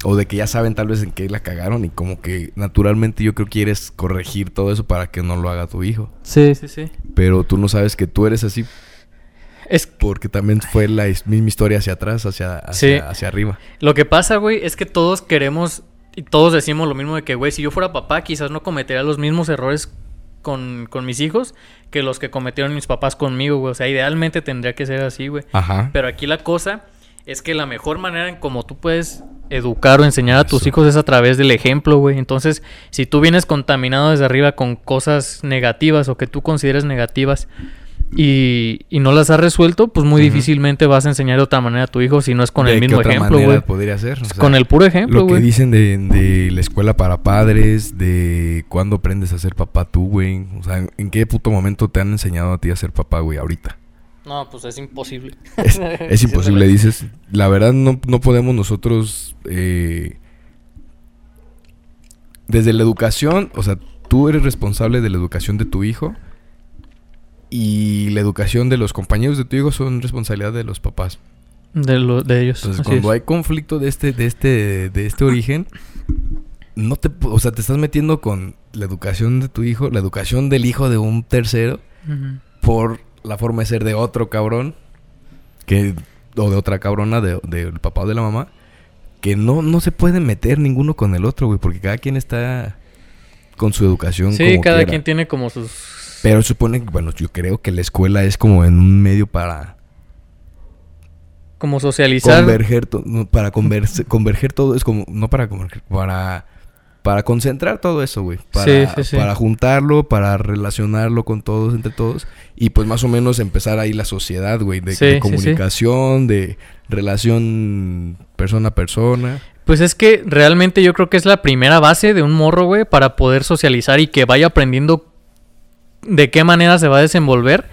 S1: o de que ya saben tal vez en qué la cagaron y como que naturalmente yo creo que quieres corregir todo eso para que no lo haga tu hijo.
S2: Sí, sí, sí.
S1: Pero tú no sabes que tú eres así
S2: Es
S1: porque también fue la is- misma historia hacia atrás, hacia, hacia,
S2: Sí.
S1: hacia arriba.
S2: Lo que pasa, güey, es que todos queremos y todos decimos lo mismo de que, güey, si yo fuera papá, quizás no cometería los mismos errores con, con mis hijos que los que cometieron mis papás conmigo, güey. O sea, idealmente tendría que ser así, güey.
S1: Ajá.
S2: Pero aquí la cosa es que la mejor manera en como tú puedes educar o enseñar a tus
S1: Eso.
S2: hijos es a través del ejemplo, güey. Entonces, si tú vienes contaminado desde arriba con cosas negativas o que tú consideres negativas y, y no las has resuelto, pues muy difícilmente vas a enseñar de otra manera a tu hijo si no es con
S1: ¿De
S2: el mismo
S1: otra
S2: ejemplo,
S1: manera
S2: güey.
S1: podría ser? O sea,
S2: Con el puro ejemplo,
S1: Lo que
S2: güey.
S1: dicen de, de la escuela para padres, de cuándo aprendes a ser papá tú, güey. O sea, ¿en qué puto momento te han enseñado a ti a ser papá, güey, ahorita?
S2: No, pues es imposible.
S1: Es, es imposible, dices. La verdad, no, no podemos nosotros. eh, desde la educación, o sea, tú eres responsable de la educación de tu hijo. Y la educación de los compañeros de tu hijo son responsabilidad de los papás.
S2: De, lo, de ellos.
S1: Entonces,
S2: así
S1: cuando
S2: es.
S1: hay conflicto de este, de este, de este origen, no te, o sea, te estás metiendo con la educación de tu hijo, la educación del hijo de un tercero, por la forma de ser de otro cabrón, que, o de otra cabrona, de- del papá o de la mamá, que no, no se pueden meter ninguno con el otro, güey, porque cada quien está con su educación.
S2: Sí,
S1: como
S2: cada
S1: quiera.
S2: quien tiene como sus...
S1: Pero supone que, bueno, yo creo que la escuela es como en un medio para
S2: Como socializar.
S1: converger, to- no, para converse- converger todo, es como, no para converger, para, para concentrar todo eso, güey. Para,
S2: Sí, sí, sí.
S1: para juntarlo, para relacionarlo con todos, entre todos. Y pues más o menos empezar ahí la sociedad, güey, de, de comunicación, de relación persona a persona.
S2: Pues es que realmente yo creo que es la primera base de un morro, güey, para poder socializar y que vaya aprendiendo de qué manera se va a desenvolver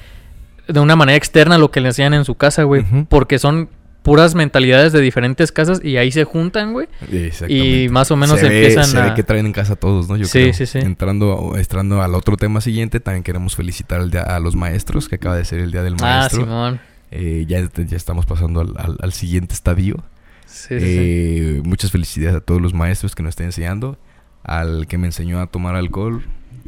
S2: de una manera externa a lo que le enseñan en su casa, güey. Porque son puras mentalidades de diferentes casas y ahí se juntan, güey. Y más o menos
S1: se ve,
S2: empiezan
S1: se ve
S2: a...
S1: que traen en casa todos, ¿no? Yo
S2: Sí,
S1: creo.
S2: sí, sí.
S1: Entrando, entrando al otro tema siguiente, también queremos felicitar al día- a los maestros, que acaba de ser el Día del
S2: Ah,
S1: Maestro.
S2: Simón.
S1: Eh, ya, ya estamos pasando al, al- al siguiente estadio.
S2: Sí, sí, sí.
S1: Eh, Muchas felicidades a todos los maestros que nos están enseñando. Al que me enseñó a tomar alcohol.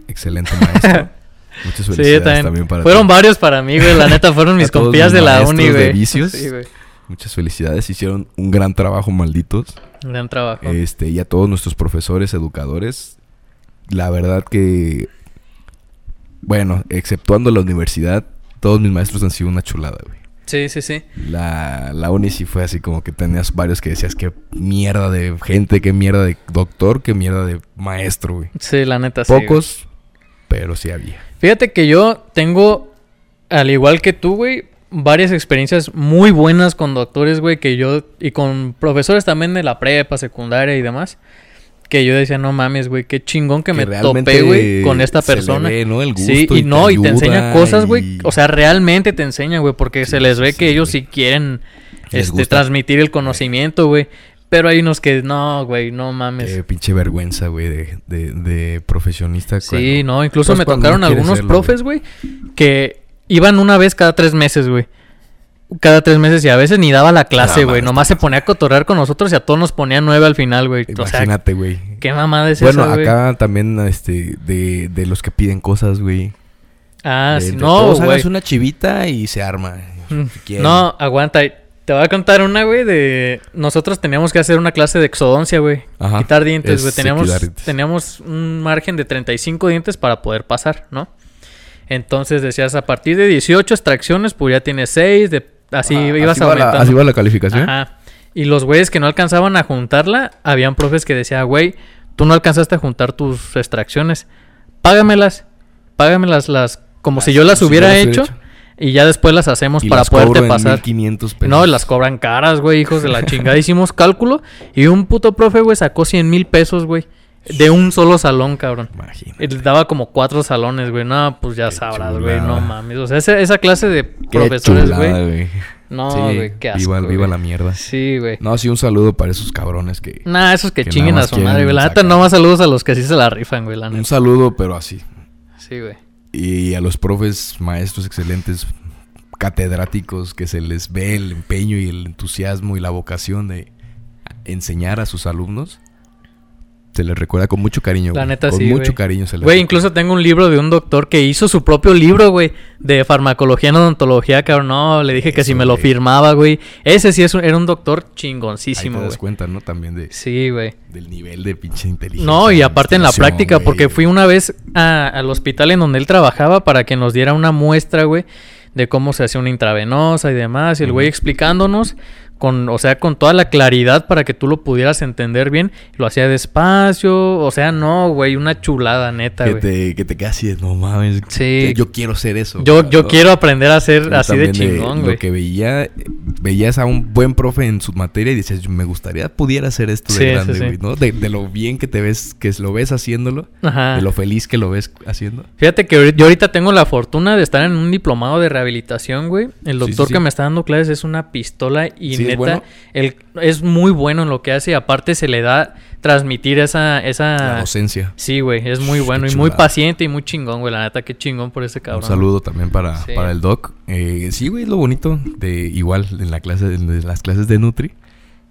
S1: Excelente maestro. Muchas
S2: Sí,
S1: felicidades
S2: también.
S1: también, para
S2: fueron
S1: ti.
S2: varios para mí, güey. La neta, fueron mis
S1: mis
S2: de la uni,
S1: de
S2: güey.
S1: vicios.
S2: Sí, güey.
S1: Muchas felicidades. Hicieron un gran trabajo, malditos.
S2: Gran trabajo.
S1: Este, y a todos nuestros profesores, educadores. La verdad que. Bueno, exceptuando la universidad, todos mis maestros han sido una chulada, güey.
S2: Sí, sí, sí.
S1: La, la uni sí fue así como que tenías varios que decías qué mierda de gente, qué mierda de doctor, qué mierda de maestro, güey.
S2: Sí, la neta, sí.
S1: Pocos, pero sí había.
S2: Fíjate que yo tengo, al igual que tú, güey, varias experiencias muy buenas con doctores, güey, que yo, y con profesores también de la prepa, secundaria y demás, que yo decía, no mames, güey, qué chingón que, me topé, güey, con esta
S1: se le
S2: persona.
S1: ve, ¿no? El
S2: sí, y, no, y te enseña cosas, güey,
S1: y-
S2: o sea, realmente te enseña, güey, porque
S1: Sí,
S2: se les ve
S1: sí,
S2: que ellos sí quieren,
S1: Les
S2: este,
S1: gusta.
S2: transmitir el conocimiento, güey. Pero hay unos que, no, güey, no mames.
S1: Qué pinche vergüenza, güey, de, de, de profesionista.
S2: Sí,
S1: cuando-
S2: no, incluso me tocaron algunos
S1: serlo,
S2: profes, güey, que iban una vez cada tres meses, güey. Cada tres meses y a veces ni daba la clase, güey. Nomás se ponía a cotorrear con nosotros y a todos nos ponía nueve al final, güey. O sea,
S1: Imagínate, güey.
S2: qué mamada es
S1: Bueno,
S2: esa, güey?
S1: acá también, este, de, de los que piden cosas, güey.
S2: Ah,
S1: De
S2: sí, no, güey.
S1: una chivita y se arma.
S2: Mm,
S1: si.
S2: No, aguanta. Te voy a contar una, güey, de... Nosotros teníamos que hacer una clase de exodoncia, güey.
S1: Ajá.
S2: Quitar dientes,
S1: Es
S2: güey. Teníamos, teníamos un margen de 35 dientes para poder pasar, ¿no? Entonces decías, a partir de 18 extracciones, pues ya tienes 6, de... así
S1: Ajá,
S2: ibas
S1: así va la-
S2: aumentando.
S1: así va la calificación.
S2: Ajá. Y los güeyes que no alcanzaban a juntarla, habían profes que decían, güey, tú no alcanzaste a juntar tus extracciones. Págamelas. Págamelas las como si yo las
S1: si yo
S2: hubiera
S1: las hubiera
S2: hecho,
S1: hecho.
S2: Y ya después las hacemos
S1: Y
S2: para
S1: las
S2: poderte
S1: cobro en
S2: pasar.
S1: 1500 pesos.
S2: No, las cobran caras, güey, hijos de la chingada. Hicimos cálculo y un puto profe, güey, sacó 100 mil pesos, güey. De un solo salón, cabrón.
S1: Imagínate.
S2: Le daba como cuatro salones, güey. No, pues ya
S1: Qué
S2: sabrás, güey.
S1: chulada.
S2: No mames. O sea, esa, esa clase de profesores,
S1: chulada,
S2: güey. No,
S1: Sí,
S2: güey, qué asco.
S1: Viva, viva
S2: güey.
S1: la mierda.
S2: Sí, güey.
S1: No, sí, un saludo para esos cabrones que...
S2: Nah, esos que,
S1: Que
S2: chinguen a su madre, güey. La neta, no más saludos a los que sí se la rifan, güey. La
S1: Un saludo, pero así.
S2: Sí, güey.
S1: Y a los profes, maestros excelentes, catedráticos, que se les ve el empeño y el entusiasmo y la vocación de enseñar a sus alumnos. Se les recuerda con mucho cariño.
S2: La neta
S1: con
S2: sí,
S1: mucho
S2: güey.
S1: cariño se les
S2: Güey, incluso tengo un libro de un doctor que hizo su propio libro, güey, de farmacología en odontología, cabrón. No, le dije que si me lo firmaba, güey. Ese sí es un- era un doctor
S1: Ahí te
S2: chingoncísimo,
S1: das cuenta, ¿no? También de,
S2: Sí, güey.
S1: del nivel de pinche inteligencia.
S2: No, y aparte en la práctica, porque fui una vez a- al hospital en donde él trabajaba para que nos diera una muestra, güey, de cómo se hacía una intravenosa y demás. Y el güey explicándonos, con, o sea, con toda la claridad para que tú lo pudieras entender bien. Lo hacía despacio, o sea, no, güey, una chulada neta,
S1: Que
S2: güey.
S1: te, que te quedas así de, no mames.
S2: Sí.
S1: Yo quiero ser eso.
S2: Yo,
S1: güey,
S2: yo
S1: ¿no?
S2: quiero aprender a ser
S1: Yo
S2: así de chingón,
S1: Lo
S2: güey.
S1: que veía, veías a un buen profe en su materia y dices, me gustaría pudiera hacer esto de
S2: Sí,
S1: grande,
S2: sí.
S1: güey, ¿no? De, de lo bien que te ves, que lo ves haciéndolo,
S2: Ajá.
S1: de lo feliz que lo ves haciendo.
S2: Fíjate que yo ahorita tengo la fortuna de estar en un diplomado de rehabilitación, güey. El doctor que me está dando clases es una pistola y
S1: Es bueno.
S2: él es muy bueno en lo que hace y aparte se le da transmitir esa... esa...
S1: La docencia.
S2: Sí, güey, es muy
S1: Qué
S2: bueno y muy paciente y muy chingón, güey. La neta, qué chingón por ese cabrón.
S1: Un saludo también para,
S2: Sí.
S1: para el doc. Eh, sí, güey, es lo bonito de igual en la clase, en las clases de Nutri.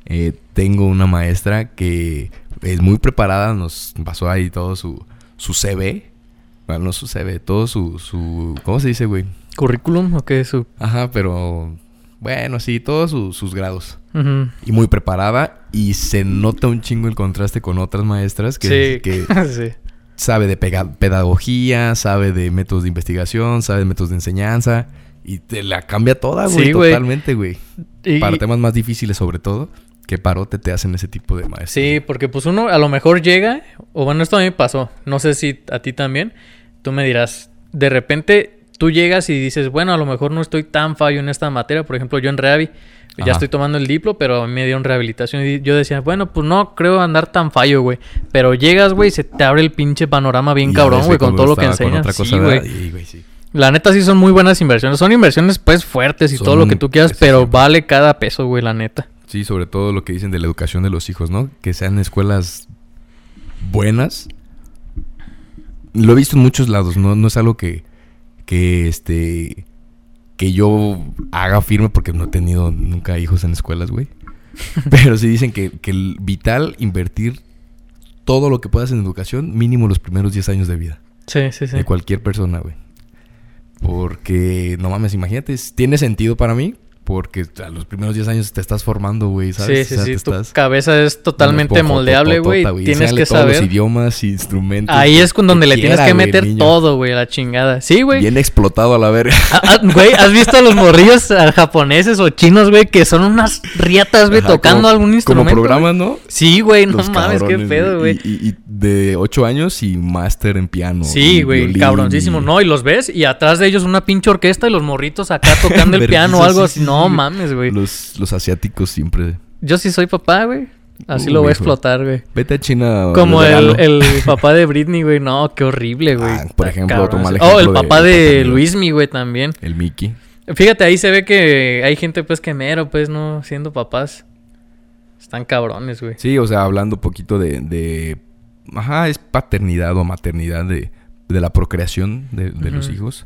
S1: eh, tengo una maestra que es muy preparada, nos pasó ahí todo su, su CV. Bueno, no su CV, todo su, su ¿cómo se dice, güey?
S2: ¿Currículum o qué? Su...
S1: Ajá, pero bueno, sí, todos su- sus grados. Y muy preparada y se nota un chingo el contraste con otras maestras que,
S2: sí.
S1: que
S2: sí.
S1: sabe de pedagogía, sabe de métodos de investigación, sabe de métodos de enseñanza y te la cambia toda, güey,
S2: Sí,
S1: totalmente, güey.
S2: Y-
S1: Para temas más difíciles sobre todo, que parote te hacen ese tipo de maestros.
S2: Sí, porque pues uno a lo mejor llega, o bueno, esto a mí me pasó, no sé si a ti también, tú me dirás, de repente tú llegas y dices, bueno, a lo mejor no estoy tan fallo en esta materia, por ejemplo, yo en Reavi, ya
S1: Ajá.
S2: estoy tomando el diplo, pero a mí me dieron rehabilitación y yo decía, bueno, pues no creo andar tan fallo, güey, pero llegas, güey, y se te abre el pinche panorama bien
S1: Y
S2: cabrón, güey, con todo lo que enseñas. Sí, güey. La neta sí son muy buenas inversiones, son inversiones pues fuertes y
S1: Son
S2: todo lo que tú quieras, pero vale cada peso, güey, la neta.
S1: Sí, sobre todo lo que dicen de la educación de los hijos, ¿no? Que sean escuelas buenas. Lo he visto en muchos lados, no, no es algo que, que este que yo haga firme porque no he tenido nunca hijos en escuelas, güey. Pero sí dicen que, que el vital invertir todo lo que puedas en educación, mínimo los primeros 10 años de vida.
S2: Sí, sí, sí.
S1: De cualquier persona, güey. Porque, no mames, imagínate, tiene sentido para mí. Porque a los primeros 10 años te estás formando, güey, ¿sabes?
S2: Sí,
S1: O sea,
S2: sí,
S1: te
S2: sí. Tu
S1: estás-
S2: cabeza es totalmente moldeable, güey. Tienes que
S1: todos
S2: saber.
S1: los idiomas, instrumentos.
S2: Ahí es con donde le tienes que meter
S1: niño.
S2: todo, güey, la chingada. Sí, güey.
S1: Bien explotado a la verga.
S2: Ah, ah, Güey, ¿has visto a los morrillos japoneses o chinos, güey, que son unas riatas, güey, tocando
S1: como-
S2: algún instrumento?
S1: Como programas? ¿no?
S2: Sí, güey, no mames, qué pedo, güey.
S1: Y, de 8 años y máster en piano.
S2: Sí, güey, cabroncísimo.
S1: y-
S2: No, y los ves y atrás de ellos una pinche orquesta y los morritos acá tocando el piano o algo
S1: sí,
S2: así.
S1: sí,
S2: No mames, güey.
S1: Los, los asiáticos siempre.
S2: Yo sí soy papá, güey. Así
S1: Uh,
S2: lo voy a explotar, güey.
S1: Vete a China.
S2: Como el, el papá de Britney, güey. No, qué horrible, güey.
S1: Ah, por ejemplo, toma el
S2: Oh, el
S1: ejemplo de-
S2: papá
S1: de
S2: Luismi, güey, también.
S1: El Mickey.
S2: Fíjate, ahí se ve que hay gente, pues, que mero, pues, no siendo papás. Están cabrones, güey.
S1: Sí, o sea, hablando un poquito de, de- Ajá, es paternidad o maternidad de, de la procreación de, de los hijos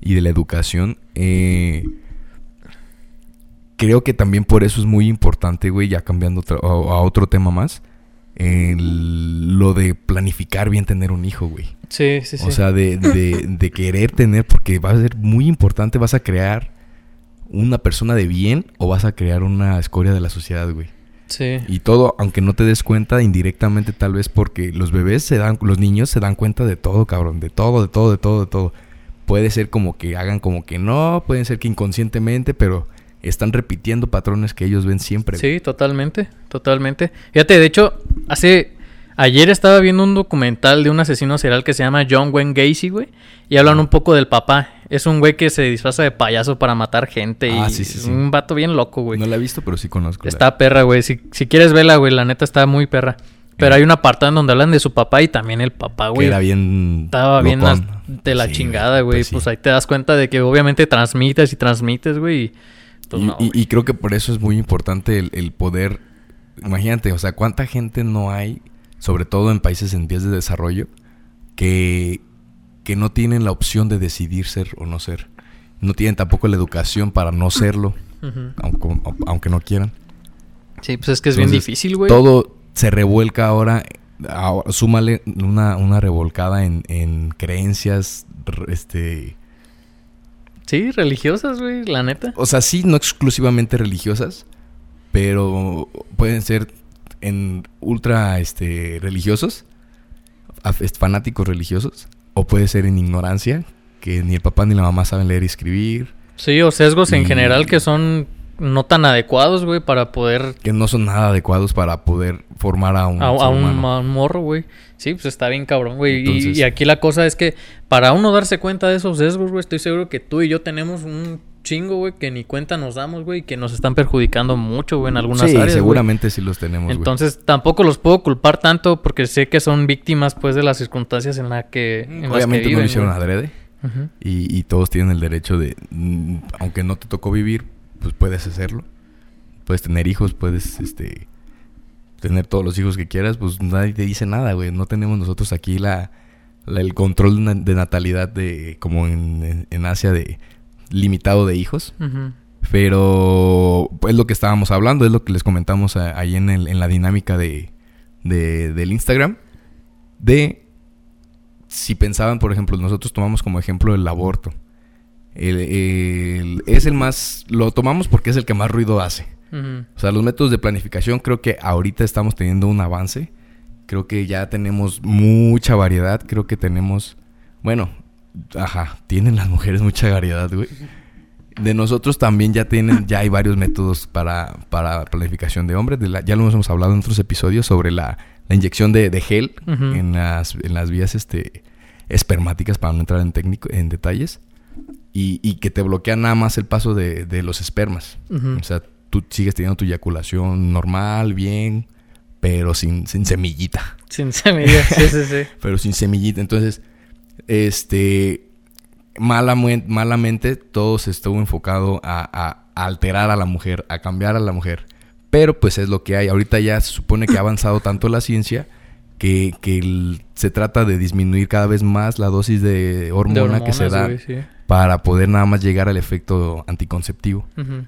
S1: y de la educación. eh, creo que también por eso es muy importante, güey, ya cambiando a, a otro tema más, el- lo de planificar bien tener un hijo, güey.
S2: Sí, sí, sí.
S1: O sea, de, de- de querer tener, porque va a ser muy importante, vas a crear una persona de bien o vas a crear una escoria de la sociedad, güey.
S2: sí.
S1: Y todo, aunque no te des cuenta indirectamente, tal vez porque los bebés se dan, los niños se dan cuenta de todo, cabrón, de todo, de todo, de todo, de todo. Puede ser como que hagan como que no, pueden ser que inconscientemente, pero están repitiendo patrones que ellos ven siempre.
S2: Sí, totalmente, totalmente. Fíjate, de hecho, hace... Ayer estaba viendo un documental de un asesino serial que se llama John Wayne Gacy, güey. Y hablan un poco del papá. Es un güey que se disfraza de payaso para matar gente.
S1: Ah,
S2: y
S1: sí, sí,
S2: un vato bien loco, güey.
S1: No la he visto, pero sí conozco. la-
S2: Está perra, güey. Si, si quieres verla, güey, la neta está muy perra. Pero hay una apartado en donde hablan de su papá y también el papá,
S1: que
S2: güey.
S1: era bien.
S2: Estaba bien de la
S1: Sí,
S2: chingada, güey.
S1: sí.
S2: Pues ahí te das cuenta de que obviamente transmites y transmites, güey. y, pues,
S1: y,
S2: no,
S1: y-
S2: güey.
S1: y creo que por eso es muy importante el, el poder. Imagínate, o sea, cuánta gente no hay, sobre todo en países en vías de desarrollo, que, que no tienen la opción de decidir ser o no ser. No tienen tampoco la educación para no serlo, aunque, aunque no quieran.
S2: Sí, pues es que es bien difícil, güey.
S1: Todo se revuelca ahora ahora, súmale una, una revolcada en, en creencias, este...
S2: Sí, religiosas, güey, la neta.
S1: O sea, sí, no exclusivamente religiosas, pero pueden ser en ultra este, religiosos, fanáticos religiosos, o puede ser en ignorancia, que ni el papá ni la mamá saben leer y escribir,
S2: Sí, o sesgos en general que son no tan adecuados, güey, para poder...
S1: que no son nada adecuados para poder formar a un,
S2: A, a un,
S1: humano.
S2: a un morro, güey. Sí, pues está bien cabrón, güey. Y-
S1: Entonces-
S2: Y, aquí la cosa es que para uno darse cuenta de esos sesgos, güey, estoy seguro que tú y yo tenemos un chingo, güey, que ni cuenta nos damos, güey, y que nos están perjudicando mucho, güey, en algunas
S1: sí,
S2: áreas. güey.
S1: seguramente sí los tenemos, güey.
S2: Entonces tampoco los puedo culpar tanto porque sé que son víctimas, pues, de las circunstancias en, la que, en las que
S1: Obviamente no lo hicieron adrede. Y, y todos tienen el derecho de, mm, aunque no te tocó vivir, pues puedes hacerlo. Puedes tener hijos, puedes, este, tener todos los hijos que quieras, pues nadie te dice nada, güey. No tenemos nosotros aquí la, la- el control de, na- de natalidad de, como en, en- Asia, de limitado de hijos. Pero es lo que estábamos hablando, es lo que les comentamos a- ahí en, el- en la dinámica de, de- del Instagram. De si pensaban, por ejemplo, nosotros tomamos como ejemplo el aborto. El- el- es el más, lo tomamos porque es el que más ruido hace. O sea, los métodos de planificación creo que ahorita estamos teniendo un avance. Creo que ya tenemos mucha variedad. Creo que tenemos, bueno, ajá, tienen las mujeres mucha variedad, güey. De nosotros también ya tienen, ya hay varios métodos para, para planificación de hombres. De la- ya lo hemos hablado en otros episodios sobre la, la inyección de, de gel en, las, en las vías este, espermáticas, para no entrar en, técnico, en detalles. Y, y que te bloquea nada más el paso de, de los espermas. O sea, tú sigues teniendo tu eyaculación normal, bien, pero sin, sin semillita.
S2: Sin semillas, sí, sí, sí.
S1: Pero sin semillita. Entonces, este, malamente, malamente todo se estuvo enfocado a, a- a alterar a la mujer, a cambiar a la mujer. Pero pues es lo que hay. Ahorita ya se supone que ha avanzado tanto la ciencia que, que el- se trata de disminuir cada vez más la dosis de hormona
S2: De
S1: que se da
S2: güey, sí.
S1: Para poder nada más llegar al efecto anticonceptivo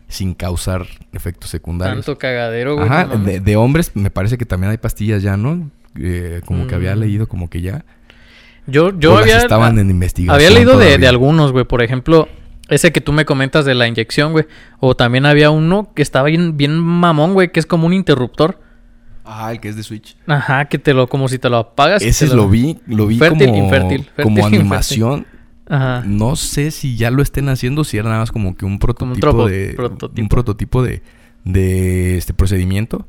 S1: sin causar efectos secundarios.
S2: Tanto cagadero, güey.
S1: Ajá, de, de hombres me parece que también hay pastillas ya, ¿no? Eh, como que había
S2: Mm.
S1: leído como que ya.
S2: Yo, yo había,
S1: estaban en investigación.
S2: había leído de, algunos, güey. Por ejemplo, ese que tú me comentas de la inyección, güey. O también había uno que estaba bien, bien mamón, güey, que es como un interruptor.
S1: Ajá, el que es de Switch.
S2: Ajá, que te lo, como si te lo apagas. y
S1: Ese
S2: te
S1: lo vi, lo vi
S2: Fértil,
S1: como,
S2: infértil, fértil,
S1: como
S2: infértil. Ajá.
S1: No sé si ya lo estén haciendo, si era nada más como que un prototipo
S2: tropo-
S1: de
S2: prototipo.
S1: un prototipo de, de este procedimiento.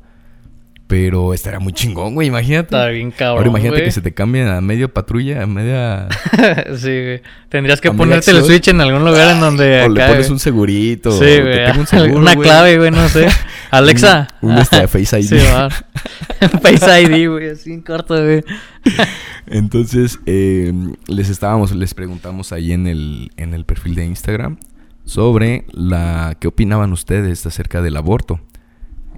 S1: Pero estaría muy chingón, güey, imagínate.
S2: Está bien cabrón.
S1: Ahora imagínate
S2: güey.
S1: que se te cambie a medio patrulla, a media
S2: sí, güey. Tendrías que
S1: A
S2: ponerte el switch en algún lugar en donde.
S1: o le pones
S2: güey.
S1: un segurito.
S2: Sí, güey.
S1: tengo un seguro,
S2: Una
S1: güey.
S2: clave, güey, no sé. Alexa.
S1: Un- un este, Face ID.
S2: Sí, va. Face ID, güey, así en corto, güey.
S1: Entonces, eh, les estábamos, les preguntamos ahí en el, en el perfil de Instagram sobre la qué opinaban ustedes acerca del aborto.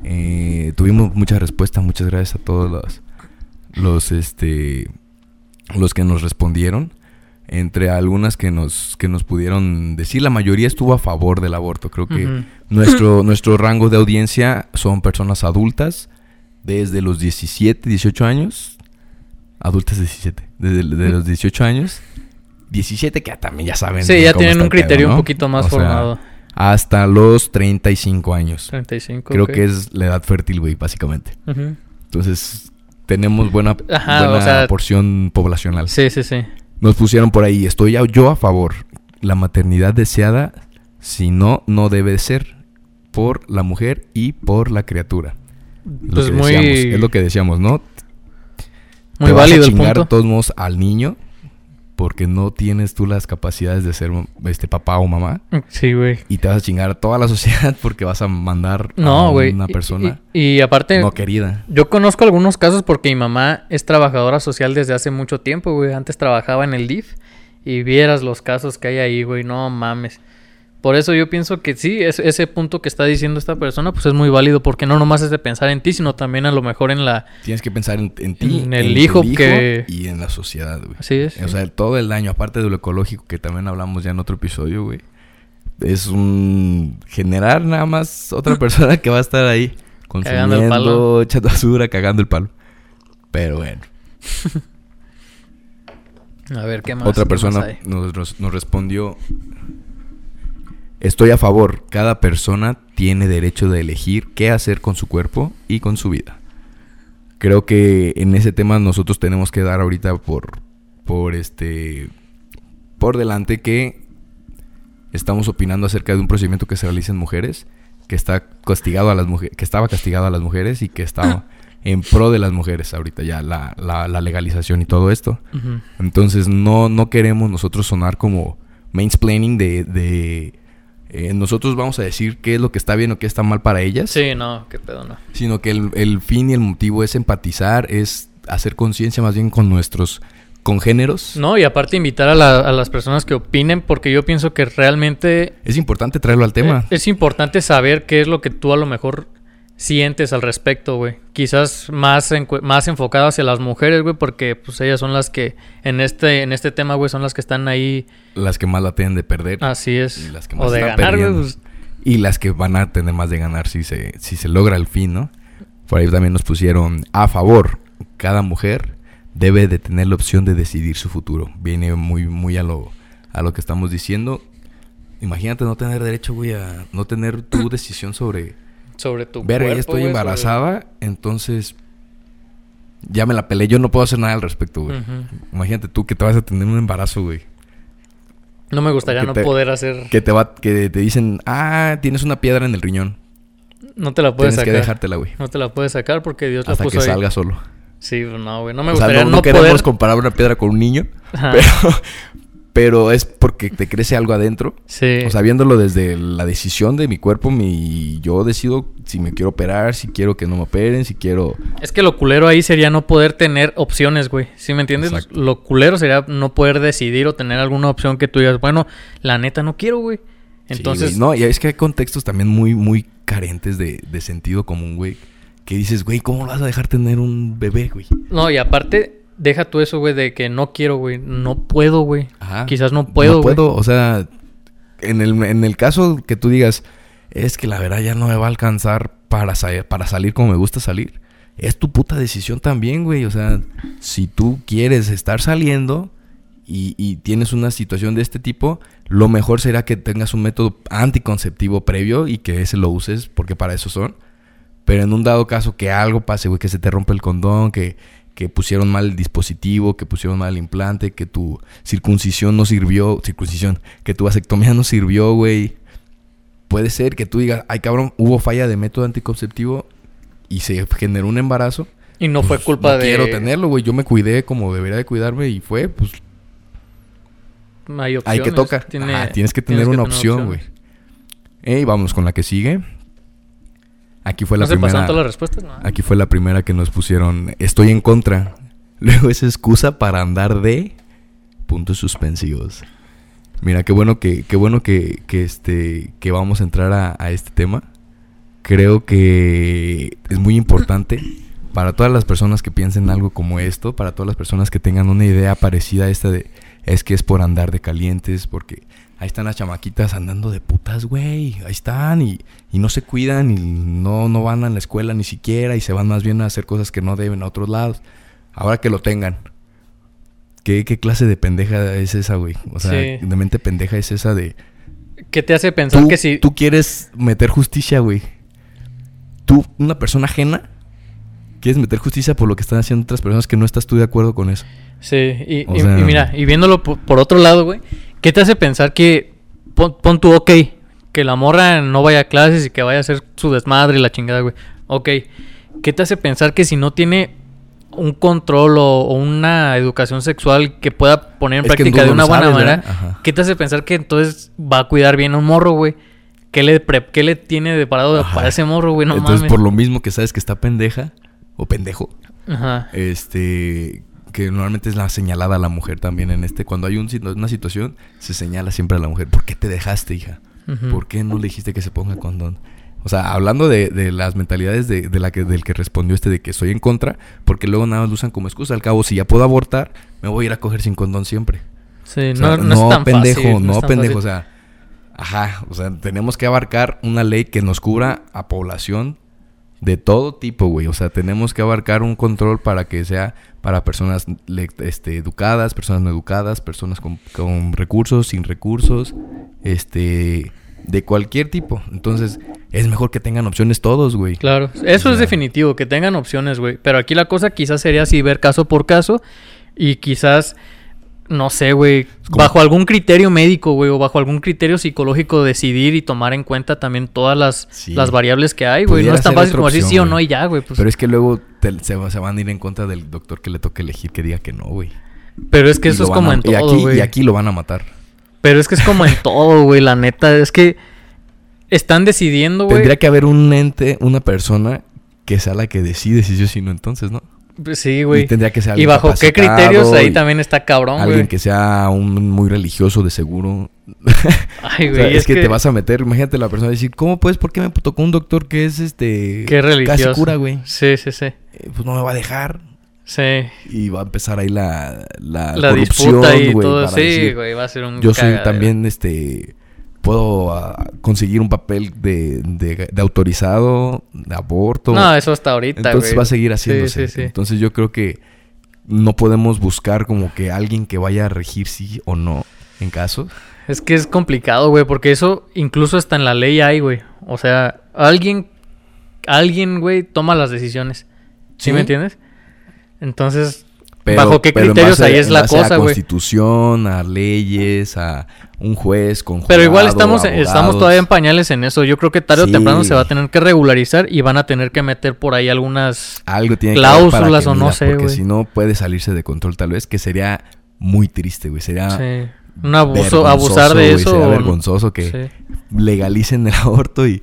S1: Eh, tuvimos mucha respuesta, muchas gracias a todos los, los este los que nos respondieron. Entre algunas que nos, que nos pudieron decir, la mayoría estuvo a favor del aborto. Creo que nuestro, nuestro rango de audiencia son personas adultas desde los 17, 18 años. Adultas 17. Desde de los 18 años. 17 que también ya saben.
S2: Sí, ya tienen un criterio un poquito más
S1: O sea,
S2: formado.
S1: Hasta los 35 años.
S2: 35.
S1: Creo que es la edad fértil, güey, básicamente. Entonces, tenemos buena,
S2: Ajá,
S1: buena
S2: o sea,
S1: porción poblacional.
S2: Sí, sí, sí.
S1: Nos pusieron por ahí, estoy yo a favor. La maternidad deseada, si no, no debe ser por la mujer y por la criatura. Es lo
S2: Pues
S1: que
S2: muy,
S1: decíamos, es lo que decíamos, ¿no?
S2: muy
S1: Te vas a
S2: válido el
S1: chingar
S2: punto.
S1: de todos modos al niño porque no tienes tú las capacidades de ser este papá o mamá
S2: Sí, güey.
S1: y te vas a chingar a toda la sociedad porque vas a mandar
S2: No,
S1: a una persona
S2: Y, y aparte,
S1: no querida.
S2: yo conozco algunos casos porque mi mamá es trabajadora social desde hace mucho tiempo, güey. Antes trabajaba en el DIF y vieras los casos que hay ahí, güey. No mames. Por eso yo pienso que sí, es- ese punto que está diciendo esta persona, pues es muy válido porque no nomás es de pensar en ti, sino también a lo mejor en la...
S1: Tienes que pensar en, en ti,
S2: En el hijo que-
S1: y en la sociedad, güey.
S2: Así es.
S1: O sea, todo el daño, aparte de lo ecológico que también hablamos ya en otro episodio, güey. Es un generar nada más otra persona que va a estar ahí
S2: Cagando el
S1: consumiendo,
S2: palo.
S1: echando basura, cagando el palo. Pero bueno.
S2: A ver, ¿qué más?
S1: Otra
S2: ¿Qué
S1: persona
S2: más
S1: nos, nos- nos respondió, estoy a favor, cada persona tiene derecho de elegir qué hacer con su cuerpo y con su vida. Creo que en ese tema nosotros tenemos que dar ahorita por, por este, por delante que estamos opinando acerca de un procedimiento que se realiza en mujeres, que está castigado a las mujeres, que estaba castigado a las mujeres y que estaba en pro de las mujeres ahorita ya la, la- la legalización y todo esto. Entonces no, no queremos nosotros sonar como mansplaining de, de eh, nosotros vamos a decir qué es lo que está bien o qué está mal para ellas,
S2: Sí, no, qué pedo, no.
S1: sino que el, el fin y el motivo es empatizar, es hacer conciencia más bien con nuestros congéneros.
S2: No, y aparte invitar a, la- a las personas que opinen, porque yo pienso que realmente
S1: Es importante traerlo al tema.
S2: Eh, Es importante saber qué es lo que tú a lo mejor sientes al respecto, güey. Quizás más, encu- más enfocado hacia las mujeres, güey, porque pues ellas son las que en este, en este tema, güey, son las que están ahí.
S1: Las que más la tienen de perder.
S2: Así es.
S1: Y las que más
S2: o de ganar, güey. pues,
S1: Y las que van a tener más de ganar si se, si se logra el fin, ¿no? Por ahí también nos pusieron a favor. Cada mujer debe de tener la opción de decidir su futuro. Viene muy, muy a lo, a lo que estamos diciendo. Imagínate no tener derecho, güey, a no tener tu decisión sobre...
S2: sobre tu
S1: Verga, ya
S2: cuerpo,
S1: estoy
S2: güey,
S1: embarazada, entonces... Ya me la peleé, yo no puedo hacer nada al respecto, güey. Imagínate tú que te vas a tener un embarazo, güey.
S2: No me gustaría
S1: Que
S2: no
S1: te-
S2: poder hacer.
S1: Que te va, que te dicen, ah, tienes una piedra en el riñón.
S2: No te la puedes
S1: Tienes que
S2: sacar.
S1: dejártela, güey.
S2: No te la puedes sacar porque Dios la
S1: Hasta
S2: puso
S1: que
S2: ahí.
S1: salga solo.
S2: Sí, no, güey. No me
S1: o sea,
S2: gustaría
S1: no,
S2: no,
S1: no queremos
S2: poder.
S1: comparar una piedra con un niño,
S2: Ajá.
S1: pero, pero es porque te crece algo adentro.
S2: Sí.
S1: O sea, viéndolo desde la decisión de mi cuerpo, mi, yo decido si me quiero operar, si quiero que no me operen, si quiero...
S2: Es que lo culero ahí sería no poder tener opciones, güey. ¿Sí me entiendes?
S1: Exacto.
S2: Lo culero sería no poder decidir o tener alguna opción que tú digas, bueno, la neta no quiero, güey. Entonces,
S1: Sí, güey. no, y es que hay contextos también muy, muy carentes de, de sentido común, güey. Que dices, güey, ¿cómo vas a dejar tener un bebé, güey?
S2: no, y aparte, deja tú eso, güey, de que no quiero, güey. No puedo, güey.
S1: Ajá.
S2: Quizás no puedo,
S1: No
S2: güey.
S1: puedo, o sea, en el, en el caso que tú digas, es que la verdad ya no me va a alcanzar para, sa- para salir como me gusta salir. Es tu puta decisión también, güey. O sea, si tú quieres estar saliendo y, y tienes una situación de este tipo, lo mejor será que tengas un método anticonceptivo previo y que ese lo uses porque para eso son. Pero en un dado caso que algo pase, güey, que se te rompe el condón, que, que pusieron mal el dispositivo, que pusieron mal el implante, que tu circuncisión no sirvió, circuncisión, que tu vasectomía no sirvió, güey. Puede ser que tú digas, ay cabrón, hubo falla de método anticonceptivo y se generó un embarazo.
S2: Y no fue
S1: Pues,
S2: culpa
S1: no
S2: de.
S1: quiero tenerlo, güey. Yo me cuidé como debería de cuidarme y fue, pues
S2: Hay
S1: Hay
S2: opciones.
S1: que toca.
S2: Tiene-
S1: Ajá, tienes que tener una opción, güey. Y vamos con la que sigue. Aquí fue la
S2: ¿No se pasaron
S1: primera.
S2: todas las respuestas? No.
S1: Aquí fue la primera que nos pusieron. Estoy en contra. Luego es excusa para andar de puntos suspensivos. Mira, qué bueno que, qué bueno que, que este, que vamos a entrar a, a este tema. Creo que es muy importante para todas las personas que piensen algo como esto, para todas las personas que tengan una idea parecida a esta de es que es por andar de calientes, porque ahí están las chamaquitas andando de putas, güey, ahí están y, y no se cuidan y no, no van a la escuela ni siquiera y se van más bien a hacer cosas que no deben a otros lados. Ahora que lo tengan. ¿Qué, qué clase de pendeja es esa, güey? O sea,
S2: Sí.
S1: de mente pendeja es esa de...
S2: ¿Qué te hace pensar
S1: Tú,
S2: que si.
S1: tú quieres meter justicia, güey. Tú, una persona ajena, quieres meter justicia por lo que están haciendo otras personas que no estás tú de acuerdo con eso.
S2: Sí, y,
S1: O
S2: y-
S1: sea-
S2: y mira, y viéndolo por, por otro lado, güey, ¿qué te hace pensar que pon, pon tu ok, que la morra no vaya a clases y que vaya a hacer su desmadre y la chingada, güey? Ok, ¿qué te hace pensar que si no tiene un control o, o una educación sexual que pueda poner en
S1: Es
S2: práctica de una buena
S1: sabes,
S2: manera. ¿qué te hace pensar que entonces va a cuidar bien a un morro, güey? ¿Qué le, pre- qué le tiene de parado
S1: Ajá.
S2: para ese morro, güey? No
S1: Entonces,
S2: mames.
S1: por lo mismo que sabes que está pendeja o pendejo,
S2: Ajá.
S1: este que normalmente es la señalada a la mujer también en este cuando hay un una situación se señala siempre a la mujer ¿por qué te dejaste hija? ¿por qué no le dijiste que se ponga condón? o sea hablando de, de las mentalidades de, de la que del que respondió este de que estoy en contra porque luego nada más lo usan como excusa al cabo si ya puedo abortar me voy a ir a coger sin condón siempre
S2: Sí,
S1: O sea,
S2: no, no es tan
S1: pendejo
S2: fácil,
S1: no, pendejo
S2: fácil.
S1: o sea ajá o sea tenemos que abarcar una ley que nos cubra a población de todo tipo, güey. O sea, tenemos que abarcar un control para que sea para personas este, educadas, personas no educadas, personas con, con recursos, sin recursos, este, de cualquier tipo. Entonces, es mejor que tengan opciones todos, güey.
S2: Claro, eso
S1: O
S2: es definitivo, que tengan opciones, güey. Pero aquí la cosa quizás sería así ver caso por caso y quizás, no sé, güey, bajo algún criterio médico, güey, o bajo algún criterio psicológico decidir y tomar en cuenta también todas las,
S1: Sí.
S2: las variables que hay, güey. No es tan fácil como decir sí o no y ya, güey. Pues.
S1: Pero es que luego te- se, se van a ir en contra del doctor que le toque elegir que diga que no, güey.
S2: Pero es que
S1: Y
S2: eso es como
S1: a-
S2: en
S1: y
S2: todo, güey.
S1: y aquí lo van a matar.
S2: Pero es que es como en todo, güey, la neta. Es que están decidiendo, güey.
S1: Tendría que haber un ente, una persona que sea la que decide si sí o si no entonces, ¿no?
S2: Pues Sí,
S1: Y
S2: güey.
S1: tendría que ser
S2: ¿Y
S1: alguien
S2: bajo qué criterios? Ahí
S1: y
S2: también está cabrón,
S1: Alguien
S2: güey.
S1: que sea un muy religioso de seguro.
S2: Ay,
S1: O
S2: güey.
S1: sea, es, que, te vas a meter, imagínate la persona decir, ¿cómo puedes? ¿Por qué me tocó un doctor que es este
S2: Qué religioso.
S1: casi cura, güey?
S2: Sí, sí, sí.
S1: Eh, pues no me va a dejar.
S2: Sí.
S1: Y va a empezar ahí la, la,
S2: La
S1: corrupción,
S2: disputa y
S1: güey,
S2: todo. Sí,
S1: decir,
S2: güey. Va a ser un
S1: Yo soy también, este, puedo ah, conseguir un papel de, de, de autorizado, de aborto.
S2: No, eso hasta ahorita,
S1: Entonces
S2: güey.
S1: va a seguir
S2: Sí,
S1: haciéndose.
S2: sí, sí.
S1: Entonces yo creo que no podemos buscar como que alguien que vaya a regir sí o no en casos.
S2: Es que es complicado, güey, porque eso incluso hasta en la ley hay, güey. O sea, alguien, alguien, güey, toma las decisiones. ¿Sí,
S1: Sí.
S2: me entiendes? Entonces,
S1: Pero-
S2: ¿bajo qué
S1: pero
S2: criterios
S1: base-
S2: ahí es la
S1: A
S2: cosa, güey?
S1: constitución, a leyes, a un juez con
S2: Pero igual estamos, estamos todavía en pañales en eso. Yo creo que tarde o temprano se va a tener que regularizar y van a tener que meter por ahí algunas...
S1: Algo tiene
S2: cláusulas
S1: que
S2: o no sé,
S1: Porque
S2: güey.
S1: si no puede salirse de control tal vez, que sería muy triste, güey. Sería
S2: sí, un abuso, abusar de eso.
S1: Sería
S2: o-
S1: vergonzoso que
S2: sí.
S1: legalicen el aborto y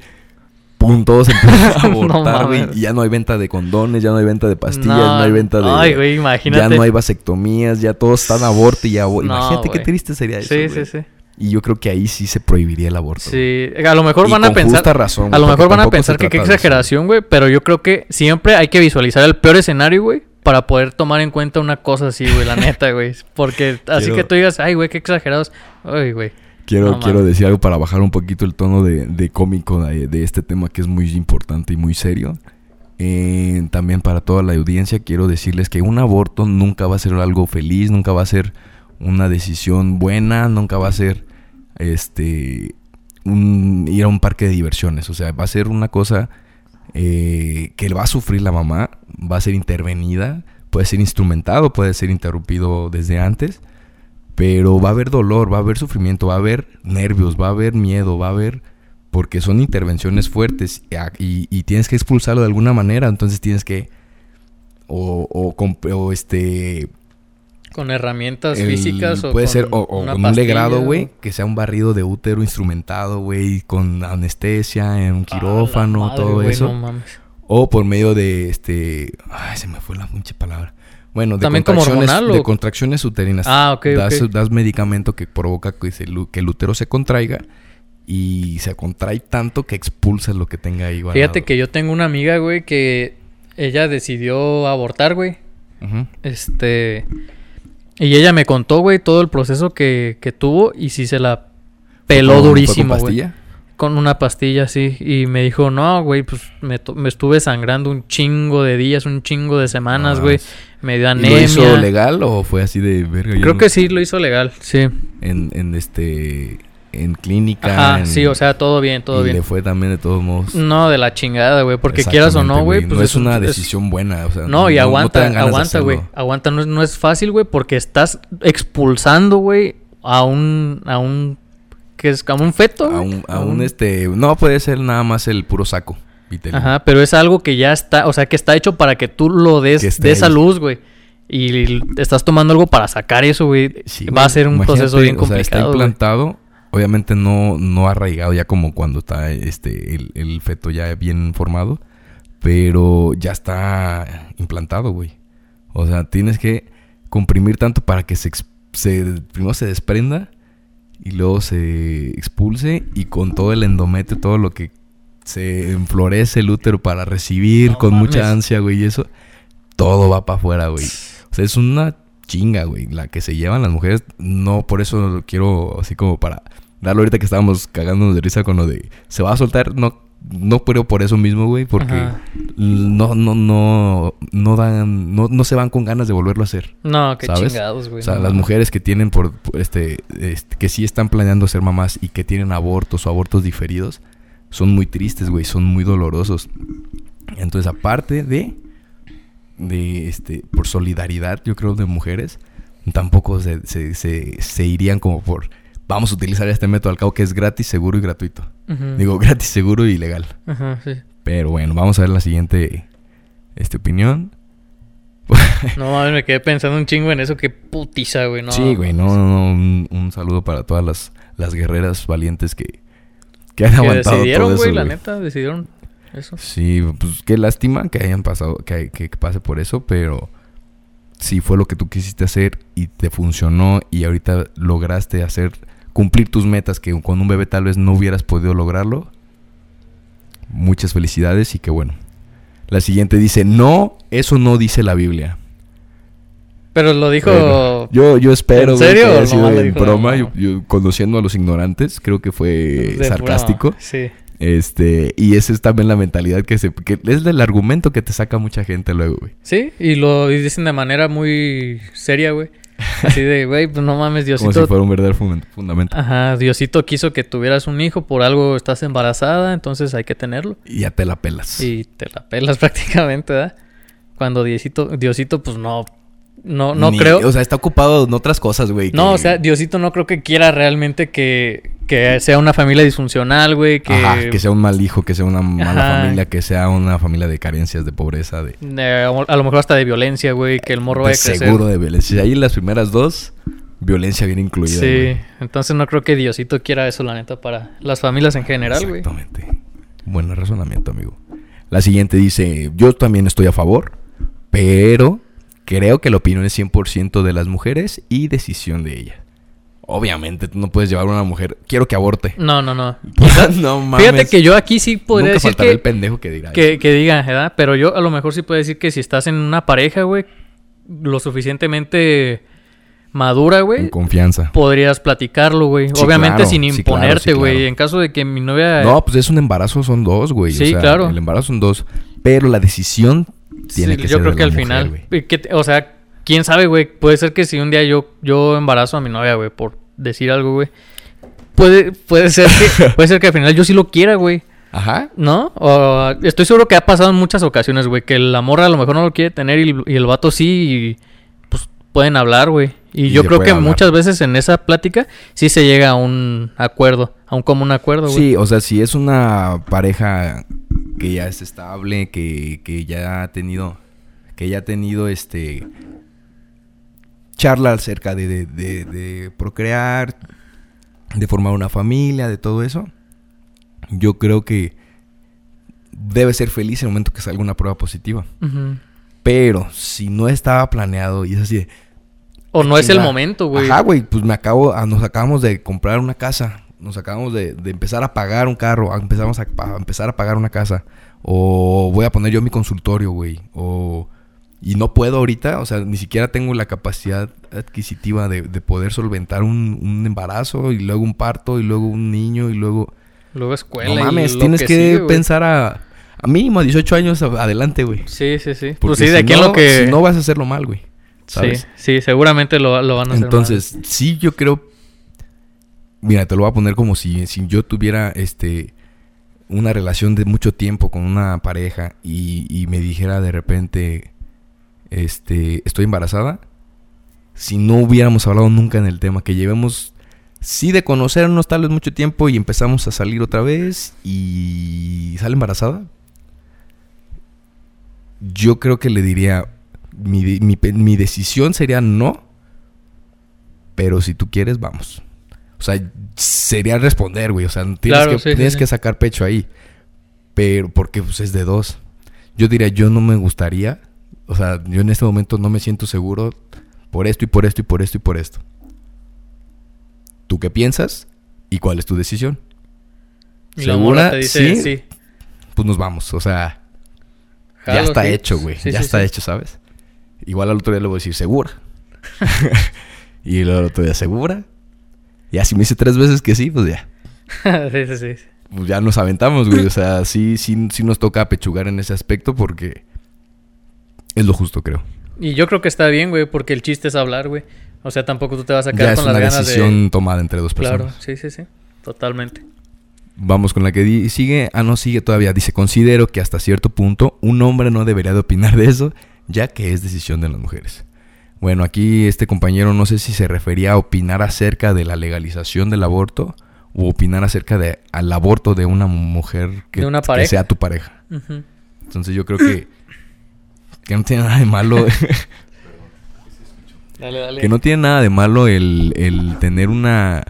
S1: pum, todos empiezan a abortar, güey. y ya no hay venta de condones, ya no hay venta de pastillas, no, hay venta de...
S2: Ay, güey, imagínate.
S1: Ya no hay vasectomías, ya todos están aborto y ya...
S2: No,
S1: Imagínate qué triste sería eso,
S2: Sí, sí, sí.
S1: Y yo creo que ahí sí se prohibiría el aborto.
S2: Sí, a lo mejor
S1: Y
S2: van a
S1: con
S2: pensar...
S1: justa razón,
S2: A lo mejor van a pensar que qué exageración, güey, pero yo creo que siempre hay que visualizar el peor escenario, güey, para poder tomar en cuenta una cosa así, güey, la neta, güey. Porque así
S1: Quiero-
S2: que tú digas, ay, güey, qué exagerados. Ay, güey.
S1: Quiero,
S2: No
S1: quiero decir algo para bajar un poquito el tono de, de cómico de, de este tema que es muy importante y muy serio. Eh, también para toda la audiencia quiero decirles que un aborto nunca va a ser algo feliz, nunca va a ser una decisión buena, nunca va a ser este un, ir a un parque de diversiones. O sea, va a ser una cosa eh, que va a sufrir la mamá, va a ser intervenida, puede ser instrumentado, puede ser interrumpido desde antes. Pero va a haber dolor, va a haber sufrimiento, va a haber nervios, va a haber miedo, va a haber... Porque son intervenciones fuertes y, y- tienes que expulsarlo de alguna manera, entonces tienes que... O, o, o este...
S2: Con herramientas
S1: el-
S2: físicas o
S1: puede ser o, o
S2: una
S1: con un legrado, güey, que sea un barrido de útero instrumentado, güey, con anestesia, en un quirófano,
S2: madre,
S1: todo eso.
S2: no mames.
S1: O por medio de este. Ay, se me fue la pinche palabra. Bueno, de
S2: ¿También como
S1: contracciones,
S2: hormonal
S1: de contracciones uterinas.
S2: Ah, ok,
S1: das, das medicamento que provoca que, se que el útero se contraiga y se contrae tanto que expulsa lo que tenga ahí.
S2: Fíjate que yo tengo una amiga, güey, que ella decidió abortar, güey.
S1: Ujú.
S2: Este. Y ella me contó, güey, todo el proceso que, que tuvo y sí se la peló
S1: ¿Fue con-
S2: durísimo, güey. Con una pastilla, sí. Y me dijo, no, güey, pues me, me estuve sangrando un chingo de días, un chingo de semanas,
S1: Ah,
S2: güey. Me dio
S1: ¿Y
S2: anemia.
S1: ¿Lo hizo legal o fue así de verga?
S2: Creo
S1: no-
S2: que sí, lo hizo legal, sí.
S1: En, en este. En clínica.
S2: Ajá,
S1: en-
S2: sí, o sea, todo bien, todo
S1: y
S2: bien.
S1: le fue también de todos modos.
S2: No, de la chingada, güey, porque quieras o no, güey, pues
S1: no es
S2: un-
S1: una
S2: es-
S1: decisión buena. O sea,
S2: No, y
S1: te
S2: aguanta,
S1: de
S2: aguanta, güey. Aguanta, no es, no es fácil, güey, porque estás expulsando, güey, a un, a un, que es como un feto,
S1: A
S2: güey.
S1: un, a un, este. No puede ser nada más el puro saco.
S2: Ajá, pero es algo que ya está, o sea, que está hecho para que tú lo des de esa luz, güey. Y estás tomando algo para sacar eso, güey.
S1: Sí,
S2: Va a ser un proceso bien
S1: o sea, está
S2: complicado, güey.
S1: implantado. Obviamente no, no arraigado ya como cuando está este el, el feto ya bien formado. Pero ya está implantado, güey. O sea, tienes que comprimir tanto para que se, se primero se desprenda y luego se expulse y con todo el endometrio, todo lo que se enflorece el útero para recibir
S2: No
S1: con mucha ansia, güey, y eso, todo va para afuera, güey. O sea, es una chinga, güey, la que se llevan las mujeres. No, por eso quiero, así como para darlo ahorita que estábamos cagándonos de risa con lo de se va a soltar, no no creo por eso mismo, güey, porque
S2: Ajá.
S1: no, no, no, no dan, no, no se van con ganas de volverlo a hacer.
S2: No, qué
S1: ¿Sabes?
S2: chingados, güey.
S1: O sea,
S2: no
S1: las mujeres que tienen por, por este, este, que sí están planeando ser mamás y que tienen abortos o abortos diferidos, son muy tristes, güey, son muy dolorosos. Entonces, aparte de, de este, por solidaridad, yo creo, de mujeres, tampoco se, se, se, se irían como por, vamos a utilizar este método al cabo que es gratis, seguro y gratuito. Digo, gratis, seguro y legal.
S2: Ajá, sí.
S1: Pero bueno, vamos a ver la siguiente este, opinión.
S2: No mames, me quedé pensando un chingo en eso. Qué putiza, güey. No,
S1: sí, güey, no, no, no, un, un saludo para todas las, las guerreras valientes que, que han
S2: Que
S1: aguantado
S2: decidieron,
S1: todo eso,
S2: güey, la neta, decidieron eso.
S1: Sí, pues qué lástima que hayan pasado, que, que pase por eso, pero si fue lo que tú quisiste hacer y te funcionó y ahorita lograste hacer, cumplir tus metas que con un bebé tal vez no hubieras podido lograrlo. Muchas felicidades y que bueno. La siguiente dice, no, eso no dice la Biblia.
S2: Pero lo dijo.
S1: Bueno, yo, yo espero
S2: ¿En
S1: güey,
S2: serio
S1: que
S2: o
S1: haya sido en broma. Yo,
S2: no.
S1: yo conociendo a los ignorantes, creo que fue
S2: de
S1: sarcástico.
S2: broma. Sí.
S1: Este, y esa es también la mentalidad que se que es el argumento que te saca mucha gente luego, güey.
S2: Sí, y lo y dicen de manera muy seria, güey. Así de, güey, pues no mames,
S1: Como
S2: Diosito.
S1: si fuera un verdadero fun- fundamento.
S2: Ajá, Diosito quiso que tuvieras un hijo, por algo estás embarazada, entonces hay que tenerlo.
S1: Y ya te la pelas.
S2: Y te la pelas prácticamente, ¿verdad? Cuando Diosito, Diosito pues no, no, no
S1: Ni-
S2: creo.
S1: O sea, está ocupado en otras cosas, güey.
S2: no,
S1: que-
S2: o sea, Diosito no creo que quiera realmente que, que sea una familia disfuncional, güey, que,
S1: Ajá, que sea un mal hijo, que sea una mala
S2: Ajá.
S1: familia, que sea una familia de carencias, de pobreza, de,
S2: eh, a lo mejor hasta de violencia, güey, que el morro
S1: de
S2: vaya a crecer.
S1: seguro de violencia. Ahí las primeras dos, violencia bien incluida.
S2: Sí,
S1: güey.
S2: entonces no creo que Diosito quiera eso, la neta, para las familias en general, güey.
S1: Exactamente. Buen razonamiento, amigo. La siguiente dice, yo también estoy a favor, pero creo que la opinión es 100% de las mujeres y decisión de ella. Obviamente, tú no puedes llevar a una mujer, quiero que aborte.
S2: No, no, no.
S1: no mames.
S2: Fíjate que yo aquí sí podría
S1: Nunca
S2: decir que,
S1: el pendejo que dirá
S2: que, diga, ¿verdad? Pero yo a lo mejor sí puedo decir que si estás en una pareja, güey, lo suficientemente madura, güey,
S1: Con confianza.
S2: podrías platicarlo, güey.
S1: Sí,
S2: Obviamente
S1: claro,
S2: sin
S1: sí, claro,
S2: imponerte,
S1: sí,
S2: güey.
S1: claro.
S2: En caso de que mi novia...
S1: No, pues es un embarazo, son dos, güey.
S2: Sí,
S1: o sea,
S2: claro.
S1: El embarazo son dos. Pero la decisión tiene
S2: Sí,
S1: que
S2: yo
S1: ser
S2: creo
S1: de
S2: que al final, que o sea, quién sabe, güey, puede ser que si un día yo yo embarazo a mi novia, güey, por decir algo, güey. Puede puede ser que puede ser que al final yo sí lo quiera, güey.
S1: Ajá.
S2: ¿No? O, estoy seguro que ha pasado en muchas ocasiones, güey, que la morra a lo mejor no lo quiere tener y, el- y el vato sí y pues pueden hablar, güey. Y,
S1: Y
S2: yo creo que
S1: hablar.
S2: muchas veces en esa plática sí se llega a un acuerdo, a un común acuerdo, güey.
S1: Sí, o sea, si es una pareja que ya es estable, que, que ya ha tenido, que ya ha tenido este charla acerca de, de, de- de procrear, de formar una familia, de todo eso, yo creo que debe ser feliz en el momento que salga una prueba positiva. Pero si no estaba planeado y es así de,
S2: O no es el momento, güey.
S1: Ajá, güey, pues me acabo, ah, nos acabamos de comprar una casa, nos acabamos de, de empezar a pagar un carro, a- empezamos a, a empezar a pagar una casa, o voy a poner yo mi consultorio, güey, o y no puedo ahorita, o sea, ni siquiera tengo la capacidad adquisitiva de, de poder solventar un, un embarazo y luego un parto y luego un niño y luego
S2: Luego escuela.
S1: no mames, tienes que,
S2: sigue,
S1: pensar a a mínimo a 18 años adelante, güey.
S2: Sí, sí, sí.
S1: Porque
S2: Pues sí, de
S1: si
S2: aquí
S1: no-
S2: lo que.
S1: si no vas a hacerlo mal, güey. ¿Sabes?
S2: Sí, sí, seguramente lo, lo van a hacer.
S1: Entonces, sí, yo creo. Mira, te lo voy a poner como si, si yo tuviera este una relación de mucho tiempo con una pareja y, me dijera de repente, este, estoy embarazada. Si no hubiéramos hablado nunca en el tema, que llevemos, sí, de conocernos tal vez mucho tiempo y empezamos a salir otra vez y sale embarazada. Yo creo que le diría, mi, mi mi decisión sería no, pero si tú quieres, vamos. O sea, sería responder, güey. O sea, tienes,
S2: Claro,
S1: que,
S2: sí,
S1: tienes
S2: sí.
S1: que sacar pecho ahí. Pero porque pues, es de dos. Yo diría, yo no me gustaría. O sea, yo en este momento no me siento seguro por esto y por esto y por esto y por esto. ¿Tú qué piensas? ¿Y cuál es tu decisión?
S2: Y la
S1: ¿Segura?
S2: te dice,
S1: Sí.
S2: sí.
S1: Pues nos vamos. O sea, ya está
S2: sí.
S1: hecho, güey. Ya está hecho, ¿sabes? Igual al otro día le voy a decir, ¿segura? y el otro día, ¿segura? Ya si me dice tres veces que sí, pues ya.
S2: sí, sí, sí.
S1: pues ya nos aventamos, güey. O sea, sí, sí, sí nos toca apechugar en ese aspecto porque es lo justo, creo.
S2: Y yo creo que está bien, güey, porque el chiste es hablar, güey. O sea, tampoco tú te vas a quedar
S1: es
S2: con
S1: una
S2: las ganas
S1: decisión
S2: de...
S1: tomada entre dos personas.
S2: Claro, sí, sí, sí. Totalmente.
S1: Vamos con la que sigue. Ah, no, sigue todavía. Dice, considero que hasta cierto punto un hombre no debería de opinar de eso, ya que es decisión de las mujeres. Bueno, aquí este compañero no sé si se refería a opinar acerca de la legalización del aborto o opinar acerca de al aborto de una mujer que,
S2: De una
S1: que
S2: pareja.
S1: sea tu pareja.
S2: Ujú.
S1: Entonces yo creo que, que no tiene nada de malo,
S2: Dale, dale.
S1: que no tiene nada de malo el, el tener una,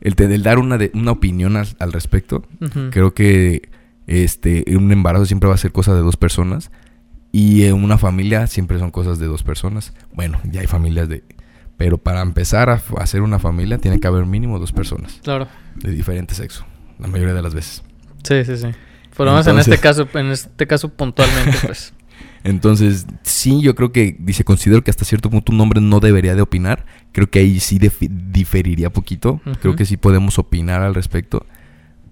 S1: el, el dar una, de- una opinión al- al respecto. Creo que este un embarazo siempre va a ser cosa de dos personas y en una familia siempre son cosas de dos personas. Bueno, ya hay familias de pero para empezar a hacer una familia tiene que haber mínimo dos personas
S2: Claro.
S1: de diferente sexo, la mayoría de las veces.
S2: Sí, sí, sí. Por lo menos en este caso, en este caso puntualmente, pues.
S1: Entonces, sí, yo creo que dice, considero que hasta cierto punto un hombre no debería de opinar. Creo que ahí sí diferiría poquito. Creo que sí podemos opinar al respecto,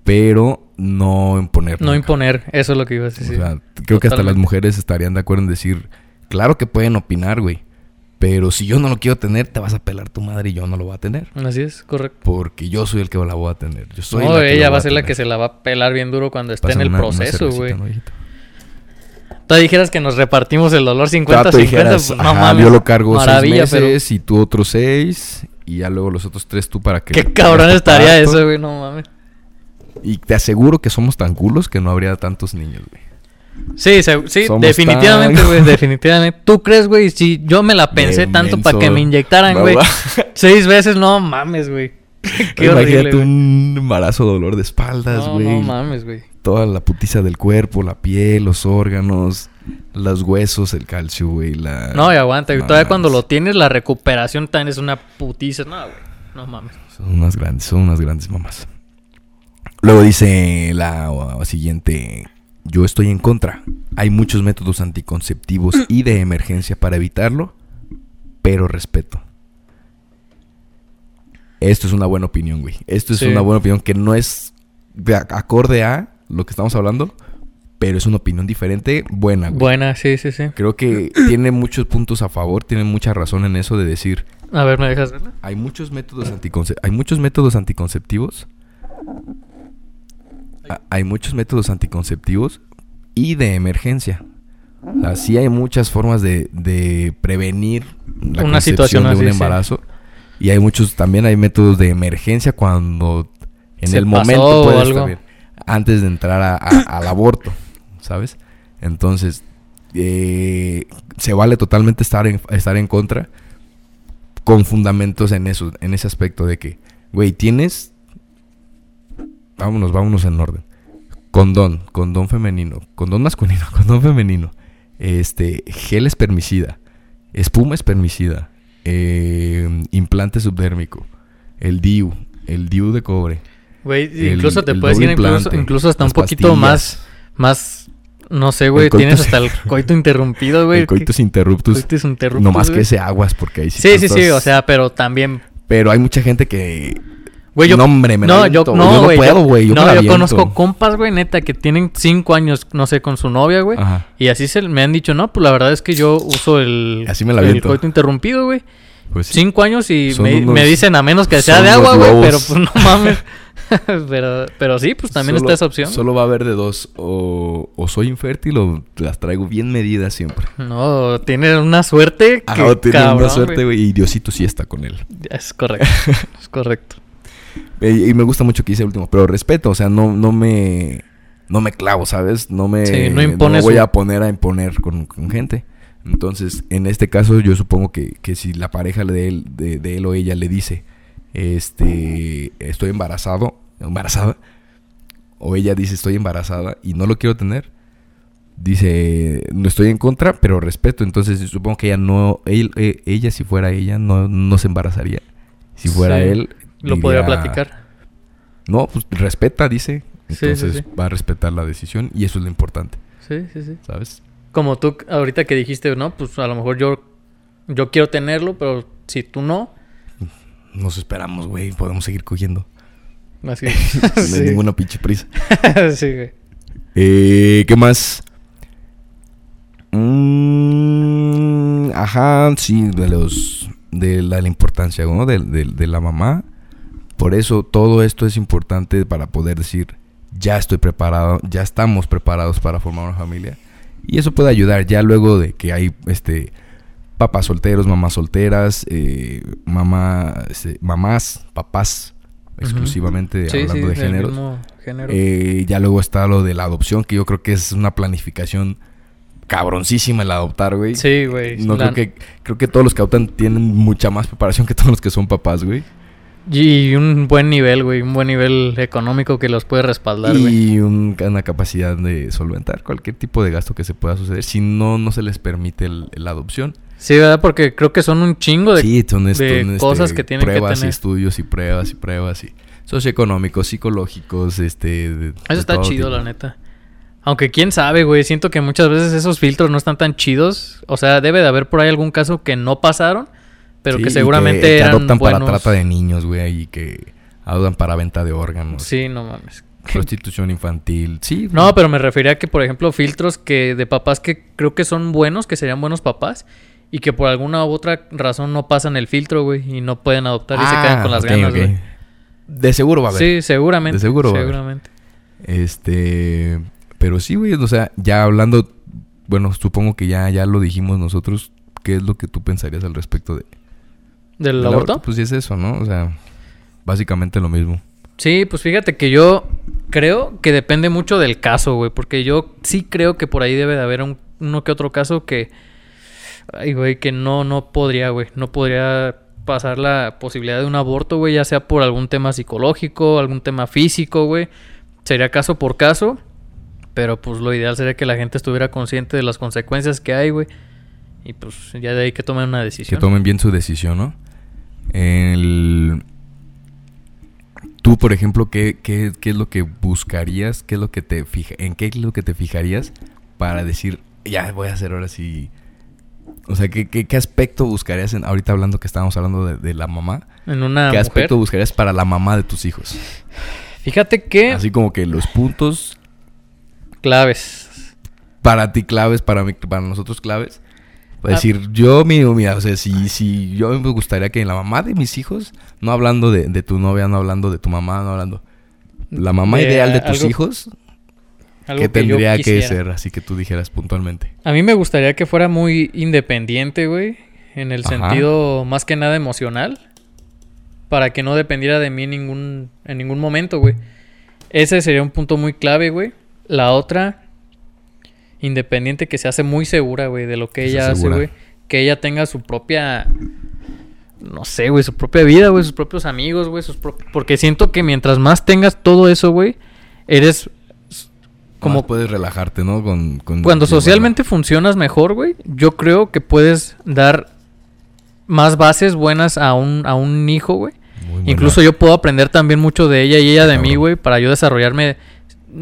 S1: pero no imponer.
S2: No
S1: nunca.
S2: imponer, eso es lo que ibas a
S1: O
S2: decir.
S1: sea, creo que hasta las mujeres estarían de acuerdo en decir, claro que pueden opinar, güey. Pero si yo no lo quiero tener, te vas a pelar tu madre y yo no lo voy a tener.
S2: Así es, correcto.
S1: Porque yo soy el que la voy a tener. Yo soy
S2: no, ella va a ser la que se la va a pelar bien duro cuando esté en el
S1: una-
S2: proceso, güey. Tú dijeras que nos repartimos el dolor 50-50,
S1: Trato dijeras,
S2: pues, no mames.
S1: yo lo cargo
S2: Maravilla,
S1: seis meses y tú otros seis. Y ya luego los otros tres tú para que...
S2: pero qué cabrón estaría eso, güey, no mames.
S1: Y te aseguro que somos tan culos que no habría tantos niños, güey.
S2: Sí, sí,
S1: Somos
S2: definitivamente,
S1: tan-
S2: güey, definitivamente. ¿Tú crees, güey? Si yo me la pensé tanto para que me inyectaran, güey. Seis veces, no mames, güey. Qué horrible,
S1: Imagínate
S2: güey.
S1: un embarazo, dolor de espaldas, güey.
S2: no mames, güey.
S1: Toda la putiza del cuerpo, la piel, los órganos, los huesos, el calcio, güey. La...
S2: No, y aguanta, güey.
S1: No
S2: Todavía cuando lo tienes, la recuperación también es una putiza. No, güey. No mames.
S1: Son unas grandes, son unas grandes mamás. Luego dice la siguiente. Yo estoy en contra. Hay muchos métodos anticonceptivos y de emergencia para evitarlo, pero respeto. Esto es una buena opinión, güey. Esto es
S2: Sí.
S1: una buena opinión que no es de ac- acorde a lo que estamos hablando, pero es una opinión diferente, buena, güey.
S2: Buena, sí, sí, sí.
S1: Creo que tiene muchos puntos a favor, tiene mucha razón en eso de decir,
S2: A ver, ¿me dejas verla?
S1: hay muchos métodos anticonce- hay muchos métodos anticonceptivos. Hay muchos métodos anticonceptivos y de emergencia. O sea, sí hay muchas formas de, de prevenir la
S2: Una situación
S1: de un
S2: sí.
S1: embarazo. Y hay muchos, también hay métodos de emergencia cuando en
S2: Se
S1: el momento puedes
S2: algo.
S1: antes de entrar a- a- al aborto, ¿sabes? Entonces, eh, se vale totalmente estar en, estar en contra con fundamentos en eso, en ese aspecto de que, güey, tienes, vámonos, vámonos en orden. Condón, condón femenino, condón masculino, condón femenino, este, gel espermicida, espuma espermicida, eh, implante subdérmico, el DIU, el DIU de cobre.
S2: Güey, incluso te puedes ir incluso, hasta un poquito
S1: pastillas,
S2: más, más, no sé, güey, tienes hasta el coito interrumpido, güey.
S1: el coitus interruptus.
S2: Coitus interruptus,
S1: no más que ese aguas porque ahí sí
S2: Sí, sí, sí, o sea, pero también,
S1: Pero hay mucha gente que...
S2: güey, yo,
S1: no, hombre, me la
S2: no, yo, no,
S1: Yo no puedo, güey. Yo
S2: no, yo conozco compas, güey, neta, que tienen cinco años, no sé, con su novia, güey. Y así se me han dicho, no, pues la verdad es que yo uso el,
S1: Así me la
S2: el coito interrumpido, güey.
S1: Pues sí.
S2: Cinco años y me,
S1: unos-
S2: me dicen a menos que sea de agua, güey, pero pues no mames. pero, pero sí, pues también
S1: Solo-
S2: está esa opción.
S1: Solo va a haber de dos. O, o soy infértil o las traigo bien medidas siempre.
S2: No, tiene una suerte que
S1: Ah, o tiene
S2: cabrón,
S1: una suerte,
S2: güey.
S1: Y Diosito sí está con él.
S2: Es correcto, es correcto.
S1: Eh, Y, me gusta mucho que dice último. Pero respeto, o sea, no, no me... No me clavo, ¿sabes? No me...
S2: Sí, no
S1: voy a poner a imponer con, con gente. Entonces, en este caso, yo supongo que, que si la pareja de él, de, de él o ella le dice, este, estoy embarazado, embarazada, o ella dice estoy embarazada y no lo quiero tener, dice no estoy en contra, pero respeto. Entonces, supongo que ella no, él- eh, ella si fuera ella no, no se embarazaría. Si fuera
S2: Sí,
S1: él,
S2: Lo
S1: diría,
S2: podría platicar.
S1: No, pues respeta, dice.
S2: Sí, sí,
S1: Entonces
S2: sí.
S1: va a respetar la decisión y eso es lo importante,
S2: Sí, sí, sí.
S1: ¿sabes?
S2: Como tú ahorita que dijiste, no, pues a lo mejor yo, yo quiero tenerlo, pero si tú no,
S1: Nos esperamos, güey, podemos seguir cogiendo.
S2: Así.
S1: no hay ninguna pinche prisa.
S2: sí, güey.
S1: Eh, ¿Qué más? Mm, ajá, sí, de los de la, la importancia, ¿no? De, de- de la mamá. Por eso todo esto es importante para poder decir, ya estoy preparado, ya estamos preparados para formar una familia. Y eso puede ayudar ya luego de que hay este papás solteros, mamás solteras, eh, mamá, este, mamás, papás, exclusivamente
S2: Sí,
S1: hablando
S2: sí,
S1: de géneros.
S2: género.
S1: Eh, ya luego está lo de la adopción, que yo creo que es una planificación cabroncísima el adoptar, güey.
S2: sí, güey.
S1: No
S2: La-
S1: creo que creo que todos los que adoptan tienen mucha más preparación que todos los que son papás, güey.
S2: Y un buen nivel, güey. Un buen nivel económico que los puede respaldar, güey.
S1: Y un- una capacidad de solventar cualquier tipo de gasto que se pueda suceder. Si no, no se les permite el- la adopción.
S2: Sí, ¿verdad? Porque creo que son un chingo de...
S1: sí, son, est-
S2: de
S1: este,
S2: cosas que tienen que
S1: pruebas y
S2: tener.
S1: estudios y pruebas y pruebas y socioeconómicos, psicológicos, este. de- de
S2: Eso está chido,
S1: tipo.
S2: la neta. Aunque quién sabe, güey. Siento que muchas veces esos filtros no están tan chidos. O sea, debe de haber por ahí algún caso que no pasaron, pero
S1: Sí,
S2: que seguramente
S1: que
S2: eran
S1: adoptan
S2: buenos.
S1: para trata de niños, güey, y que adoptan para venta de órganos.
S2: Sí, no mames.
S1: Prostitución infantil. Sí.
S2: No, pero me refería a que, por ejemplo, filtros que de papás que creo que son buenos, que serían buenos papás, y que por alguna u otra razón no pasan el filtro, güey, y no pueden adoptar y se quedan con las
S1: Ah,
S2: ganas, güey.
S1: De seguro va a haber.
S2: Sí, seguramente.
S1: De seguro va a haber.
S2: Seguramente.
S1: Este. Pero sí, güey. O sea, ya hablando. Bueno, supongo que ya, ya lo dijimos nosotros. ¿Qué es lo que tú pensarías al respecto de,
S2: ¿Del aborto?
S1: Pues sí es eso, ¿no? O sea, básicamente lo mismo.
S2: Sí, pues fíjate que yo creo que depende mucho del caso, güey. Porque yo sí creo que por ahí debe de haber un- uno que otro caso que. Ay, güey, que no, no podría, güey. No podría pasar la posibilidad de un aborto, güey. Ya sea por algún tema psicológico, algún tema físico, güey. Sería caso por caso. Pero pues lo ideal sería que la gente estuviera consciente de las consecuencias que hay, güey. Y pues ya de ahí que tomen una
S1: Que
S2: decisión.
S1: tomen bien su decisión, ¿no? El... Tú, por ejemplo, ¿qué, qué, qué es lo que buscarías? ¿Qué es lo que te fija ¿En qué es lo que te fijarías para decir, ya voy a hacer ahora sí? O sea, ¿qué, qué, qué aspecto buscarías en, ahorita hablando que estábamos hablando de, de la mamá?
S2: En una
S1: ¿Qué
S2: mujer.
S1: aspecto buscarías para la mamá de tus hijos?
S2: Fíjate que...
S1: Así como que los puntos
S2: Claves.
S1: para ti claves, para, mí, para nosotros claves. Para decir, yo, mi, mira, o sea, si, si yo me gustaría que la mamá de mis hijos, no hablando de, de tu novia, no hablando de tu mamá, no hablando. La mamá
S2: De
S1: ideal de tus
S2: algo-
S1: hijos,
S2: Algo
S1: ¿qué
S2: que
S1: tendría que ser? Así que tú dijeras puntualmente.
S2: A mí me gustaría que fuera muy independiente, güey. En el
S1: Ajá.
S2: sentido más que nada emocional. Para que no dependiera de mí en ningún, en ningún momento, güey. Ese sería un punto muy clave, güey. La otra, independiente que se hace muy segura, güey, de lo que
S1: se
S2: ella hace, güey. Que ella tenga su propia. No sé, güey, su propia vida, güey, sus propios amigos, güey, sus. Porque siento que mientras más tengas todo eso, güey, eres.
S1: Como puedes relajarte, ¿no? Con, con
S2: cuando socialmente funcionas mejor, güey, yo creo que puedes dar más bases buenas a un, a un hijo, güey. Incluso yo puedo aprender también mucho de ella y ella de mí, güey, para yo desarrollarme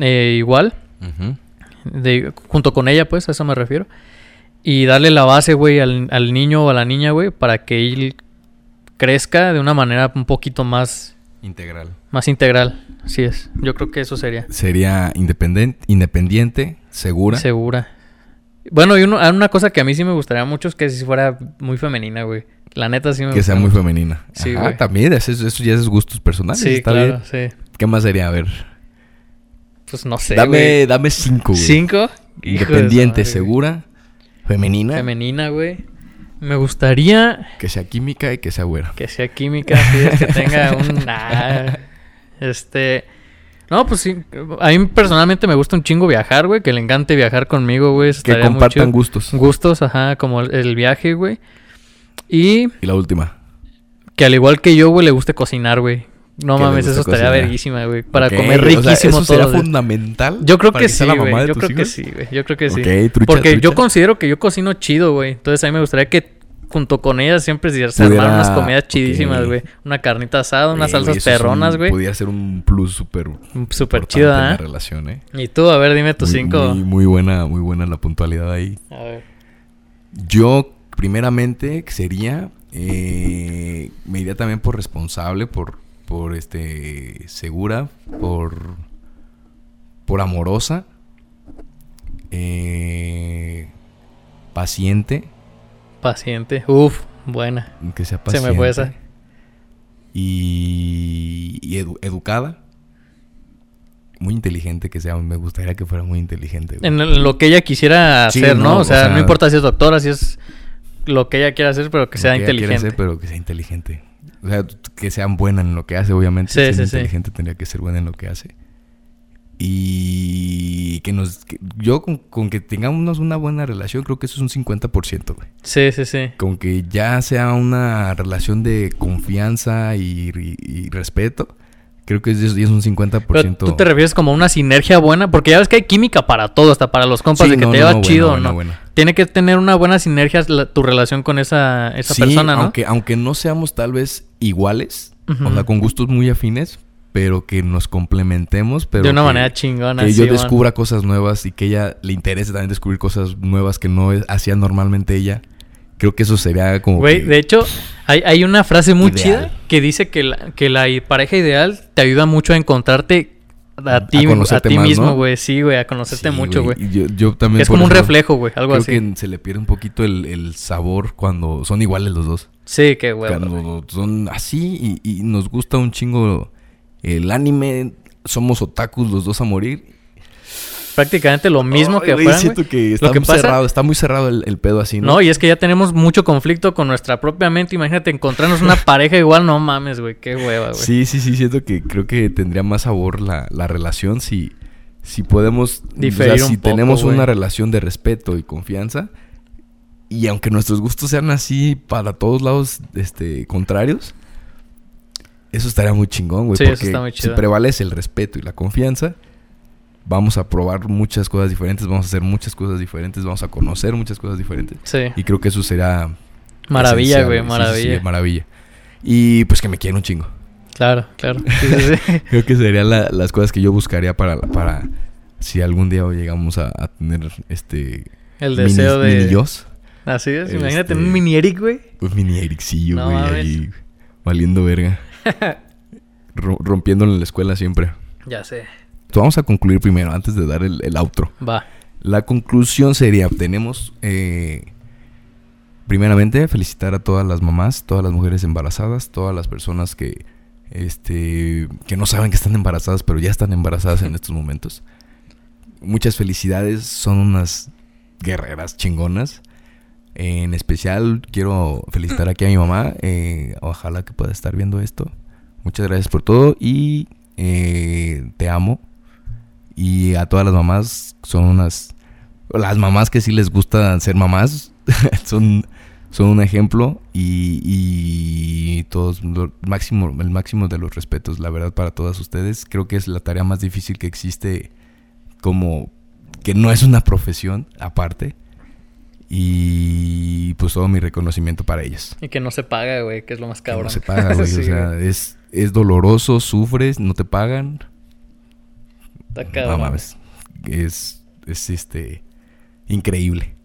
S2: eh, igual,
S1: Ujú.
S2: De, junto con ella, pues, a eso me refiero. Y darle la base, güey, al, al niño o a la niña, güey, para que él crezca de una manera un poquito más,
S1: Integral.
S2: más integral. Así es. Yo creo que eso sería.
S1: Sería independente, independiente, segura.
S2: Segura. Bueno, y uno- hay una cosa que a mí sí me gustaría mucho es que si fuera muy femenina, güey. La neta sí me
S1: que sea muy
S2: mucho.
S1: femenina.
S2: Sí,
S1: Ajá,
S2: güey.
S1: también, eso, eso ya es gustos personales.
S2: Sí,
S1: está
S2: claro,
S1: bien.
S2: sí.
S1: ¿Qué más sería? A ver.
S2: Pues no sé,
S1: dame,
S2: güey.
S1: dame cinco, güey.
S2: ¿Cinco?
S1: Independiente, segura, femenina.
S2: Femenina, güey. Me gustaría
S1: que sea química y que sea güera.
S2: que sea química, sí, que tenga un... ah, este... No, pues sí. A mí personalmente me gusta un chingo viajar, güey. Que le encante viajar conmigo, güey.
S1: Que compartan gustos.
S2: Gustos, ajá, como el viaje, güey. Y
S1: Y la última.
S2: que al igual que yo, güey, le guste cocinar, güey. No mames, eso estaría verguísima, güey. Para comer
S1: o sea,
S2: riquísimo
S1: ¿Eso será
S2: todo. güey.
S1: fundamental?
S2: Yo creo que sí, güey. Yo creo que sí, güey. Yo creo que sí.
S1: Trucha,
S2: Porque yo considero que yo cocino chido, güey. Entonces a mí me gustaría que junto con ella siempre se
S1: Pudiera-
S2: unas comidas chidísimas, güey. Una carnita asada, unas salsas
S1: eso
S2: perronas, güey.
S1: Pudiera ser un plus súper
S2: Súper chido,
S1: en la
S2: ¿ah?
S1: relación, ¿eh?
S2: Y tú, a ver, dime tus
S1: Muy-
S2: cinco.
S1: Muy, muy buena, muy buena la puntualidad ahí.
S2: A ver.
S1: Yo, primeramente, sería... eh, me iría también por responsable, por, por este segura, por por amorosa, eh, paciente,
S2: Paciente. Uf, buena.
S1: que sea
S2: Se
S1: paciente.
S2: me fue esa.
S1: Y, y edu- educada. Muy inteligente que sea. Me gustaría que fuera muy inteligente. güey.
S2: En lo que ella quisiera
S1: Sí,
S2: hacer, ¿no?
S1: no,
S2: O sea,
S1: o sea-
S2: no importa si es doctora, si es lo que ella quiera hacer, pero que
S1: Lo
S2: sea
S1: quiera
S2: inteligente.
S1: hacer, pero que sea inteligente. O sea, que sea buena en lo que hace, obviamente.
S2: Sí,
S1: Si es
S2: sí, sí.
S1: inteligente tendría que ser buena en lo que hace. Y que nos... que- yo con, con que tengamos una buena relación, creo que eso es un 50%, güey.
S2: Sí, sí, sí.
S1: Con que ya sea una relación de confianza y, y- y respeto, creo que es, es un 50%.
S2: Pero tú te refieres como a una sinergia buena, porque ya ves que hay química para todo, hasta para los compas,
S1: Sí,
S2: de que
S1: no,
S2: te
S1: no,
S2: llevas
S1: no, buena,
S2: chido,
S1: buena,
S2: ¿no?
S1: buena.
S2: Tiene que tener una buena sinergia la- tu relación con esa, esa
S1: Sí,
S2: persona, ¿no?
S1: Aunque, aunque no seamos tal vez iguales, o sea, con gustos muy afines, pero que nos complementemos, pero
S2: de una
S1: que-
S2: manera chingona.
S1: que
S2: sí,
S1: yo descubra cosas nuevas y que ella le interese también descubrir cosas nuevas que no hacía normalmente ella. Creo que eso sería como
S2: Güey,
S1: que-
S2: de hecho, hay, hay una frase muy
S1: Ideal.
S2: chida que dice que la, que la pareja ideal te ayuda mucho a encontrarte a ti, a ti
S1: más,
S2: mismo,
S1: ¿no?
S2: güey. Sí, güey, a conocerte
S1: Sí,
S2: mucho, güey.
S1: Yo, yo también
S2: es como un reflejo, güey, algo
S1: creo
S2: así.
S1: que se le pierde un poquito el, el sabor cuando son iguales los dos.
S2: Sí, qué güey.
S1: cuando son así y, y nos gusta un chingo el anime, somos otakus los dos a morir.
S2: Prácticamente lo mismo
S1: Ay,
S2: que
S1: siento que está
S2: Lo que
S1: muy
S2: pasa-
S1: cerrado, está muy cerrado el, el pedo así, ¿no?
S2: No, y es que ya tenemos mucho conflicto con nuestra propia mente. Imagínate encontrarnos una pareja igual, no mames, güey. Qué hueva, güey.
S1: Sí, sí, sí, siento que creo que tendría más sabor la, la relación si, si podemos...
S2: Diferir
S1: o sea,
S2: un
S1: si
S2: poco,
S1: tenemos
S2: güey.
S1: una relación de respeto y confianza. Y aunque nuestros gustos sean así para todos lados este, contrarios, eso estaría muy chingón, güey.
S2: Sí, eso
S1: porque
S2: está muy
S1: si prevalece el respeto y la confianza, vamos a probar muchas cosas diferentes, vamos a hacer muchas cosas diferentes, vamos a conocer muchas cosas diferentes.
S2: Sí.
S1: Y creo que eso será...
S2: Maravilla,
S1: esencial,
S2: güey,
S1: Sí, sí,
S2: maravilla.
S1: sí, maravilla. Y pues que me quiera un chingo.
S2: Claro, claro.
S1: Creo que serían la- las cosas que yo buscaría para, para si algún día llegamos a, a tener este
S2: El
S1: mini-
S2: deseo de.
S1: mini yos.
S2: Así es.
S1: Este-
S2: Imagínate un mini Eric, güey.
S1: Un mini Ericillo,
S2: No
S1: güey, ahí valiendo verga. Ro- rompiéndolo en la escuela siempre.
S2: Ya sé.
S1: Vamos a concluir primero, antes de dar el, el outro.
S2: Va.
S1: La conclusión sería, tenemos, eh, primeramente, felicitar a todas las mamás, todas las mujeres embarazadas, todas las personas que, este, que no saben que están embarazadas, pero ya están embarazadas en estos momentos. Muchas felicidades, son unas guerreras chingonas. En especial quiero felicitar aquí a mi mamá, eh, ojalá que pueda estar viendo esto. Muchas gracias por todo y eh, te amo. Y a todas las mamás son unas... Las mamás que sí les gusta ser mamás son, son un ejemplo y, y todos lo máximo, el máximo de los respetos, la verdad, para todas ustedes. Creo que es la tarea más difícil que existe como que no es una profesión aparte. Y pues todo mi reconocimiento para ellas.
S2: Y que no se paga, güey, que es lo más
S1: Que
S2: cabrón.
S1: No se paga, güey.
S2: Sí,
S1: o sea, es, es doloroso, sufres, no te pagan.
S2: Está cabrón.
S1: No mames. Es, es este increíble.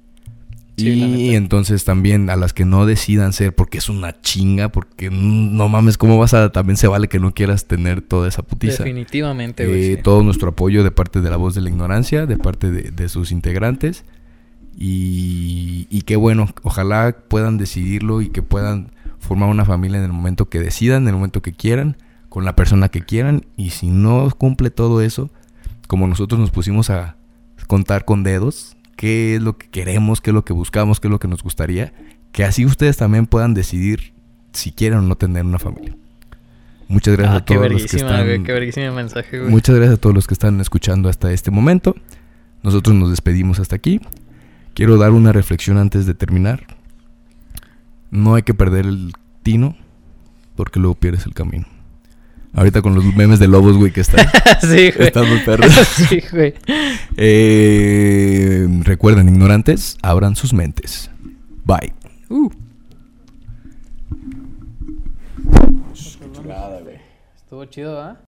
S2: Sí,
S1: y entonces también a las que no decidan ser, porque es una chinga, porque no mames, ¿cómo vas a...? También se vale que no quieras tener toda esa putiza.
S2: Definitivamente, güey.
S1: Eh,
S2: sí.
S1: Todo nuestro apoyo de parte de la voz de la ignorancia, de parte de, de sus integrantes. Y, y qué bueno, ojalá puedan decidirlo y que puedan formar una familia en el momento que decidan, en el momento que quieran, con la persona que quieran. Y si no cumple todo eso, como nosotros nos pusimos a contar con dedos, qué es lo que queremos, qué es lo que buscamos, qué es lo que nos gustaría, que así ustedes también puedan decidir si quieren o no tener una familia. Muchas gracias
S2: Ah,
S1: a todos los que están
S2: güey. Qué mensaje, güey.
S1: Muchas gracias a todos los que están escuchando hasta este momento. Nosotros nos despedimos hasta aquí. Quiero dar una reflexión antes de terminar. No hay que perder el tino porque luego pierdes el camino. Ahorita con los memes de lobos, güey, que están,
S2: sí, güey.
S1: están muy perros.
S2: sí, güey.
S1: Eh, recuerden, ignorantes, abran sus mentes. Bye.
S2: Uh. Estuvo chido, ¿ah?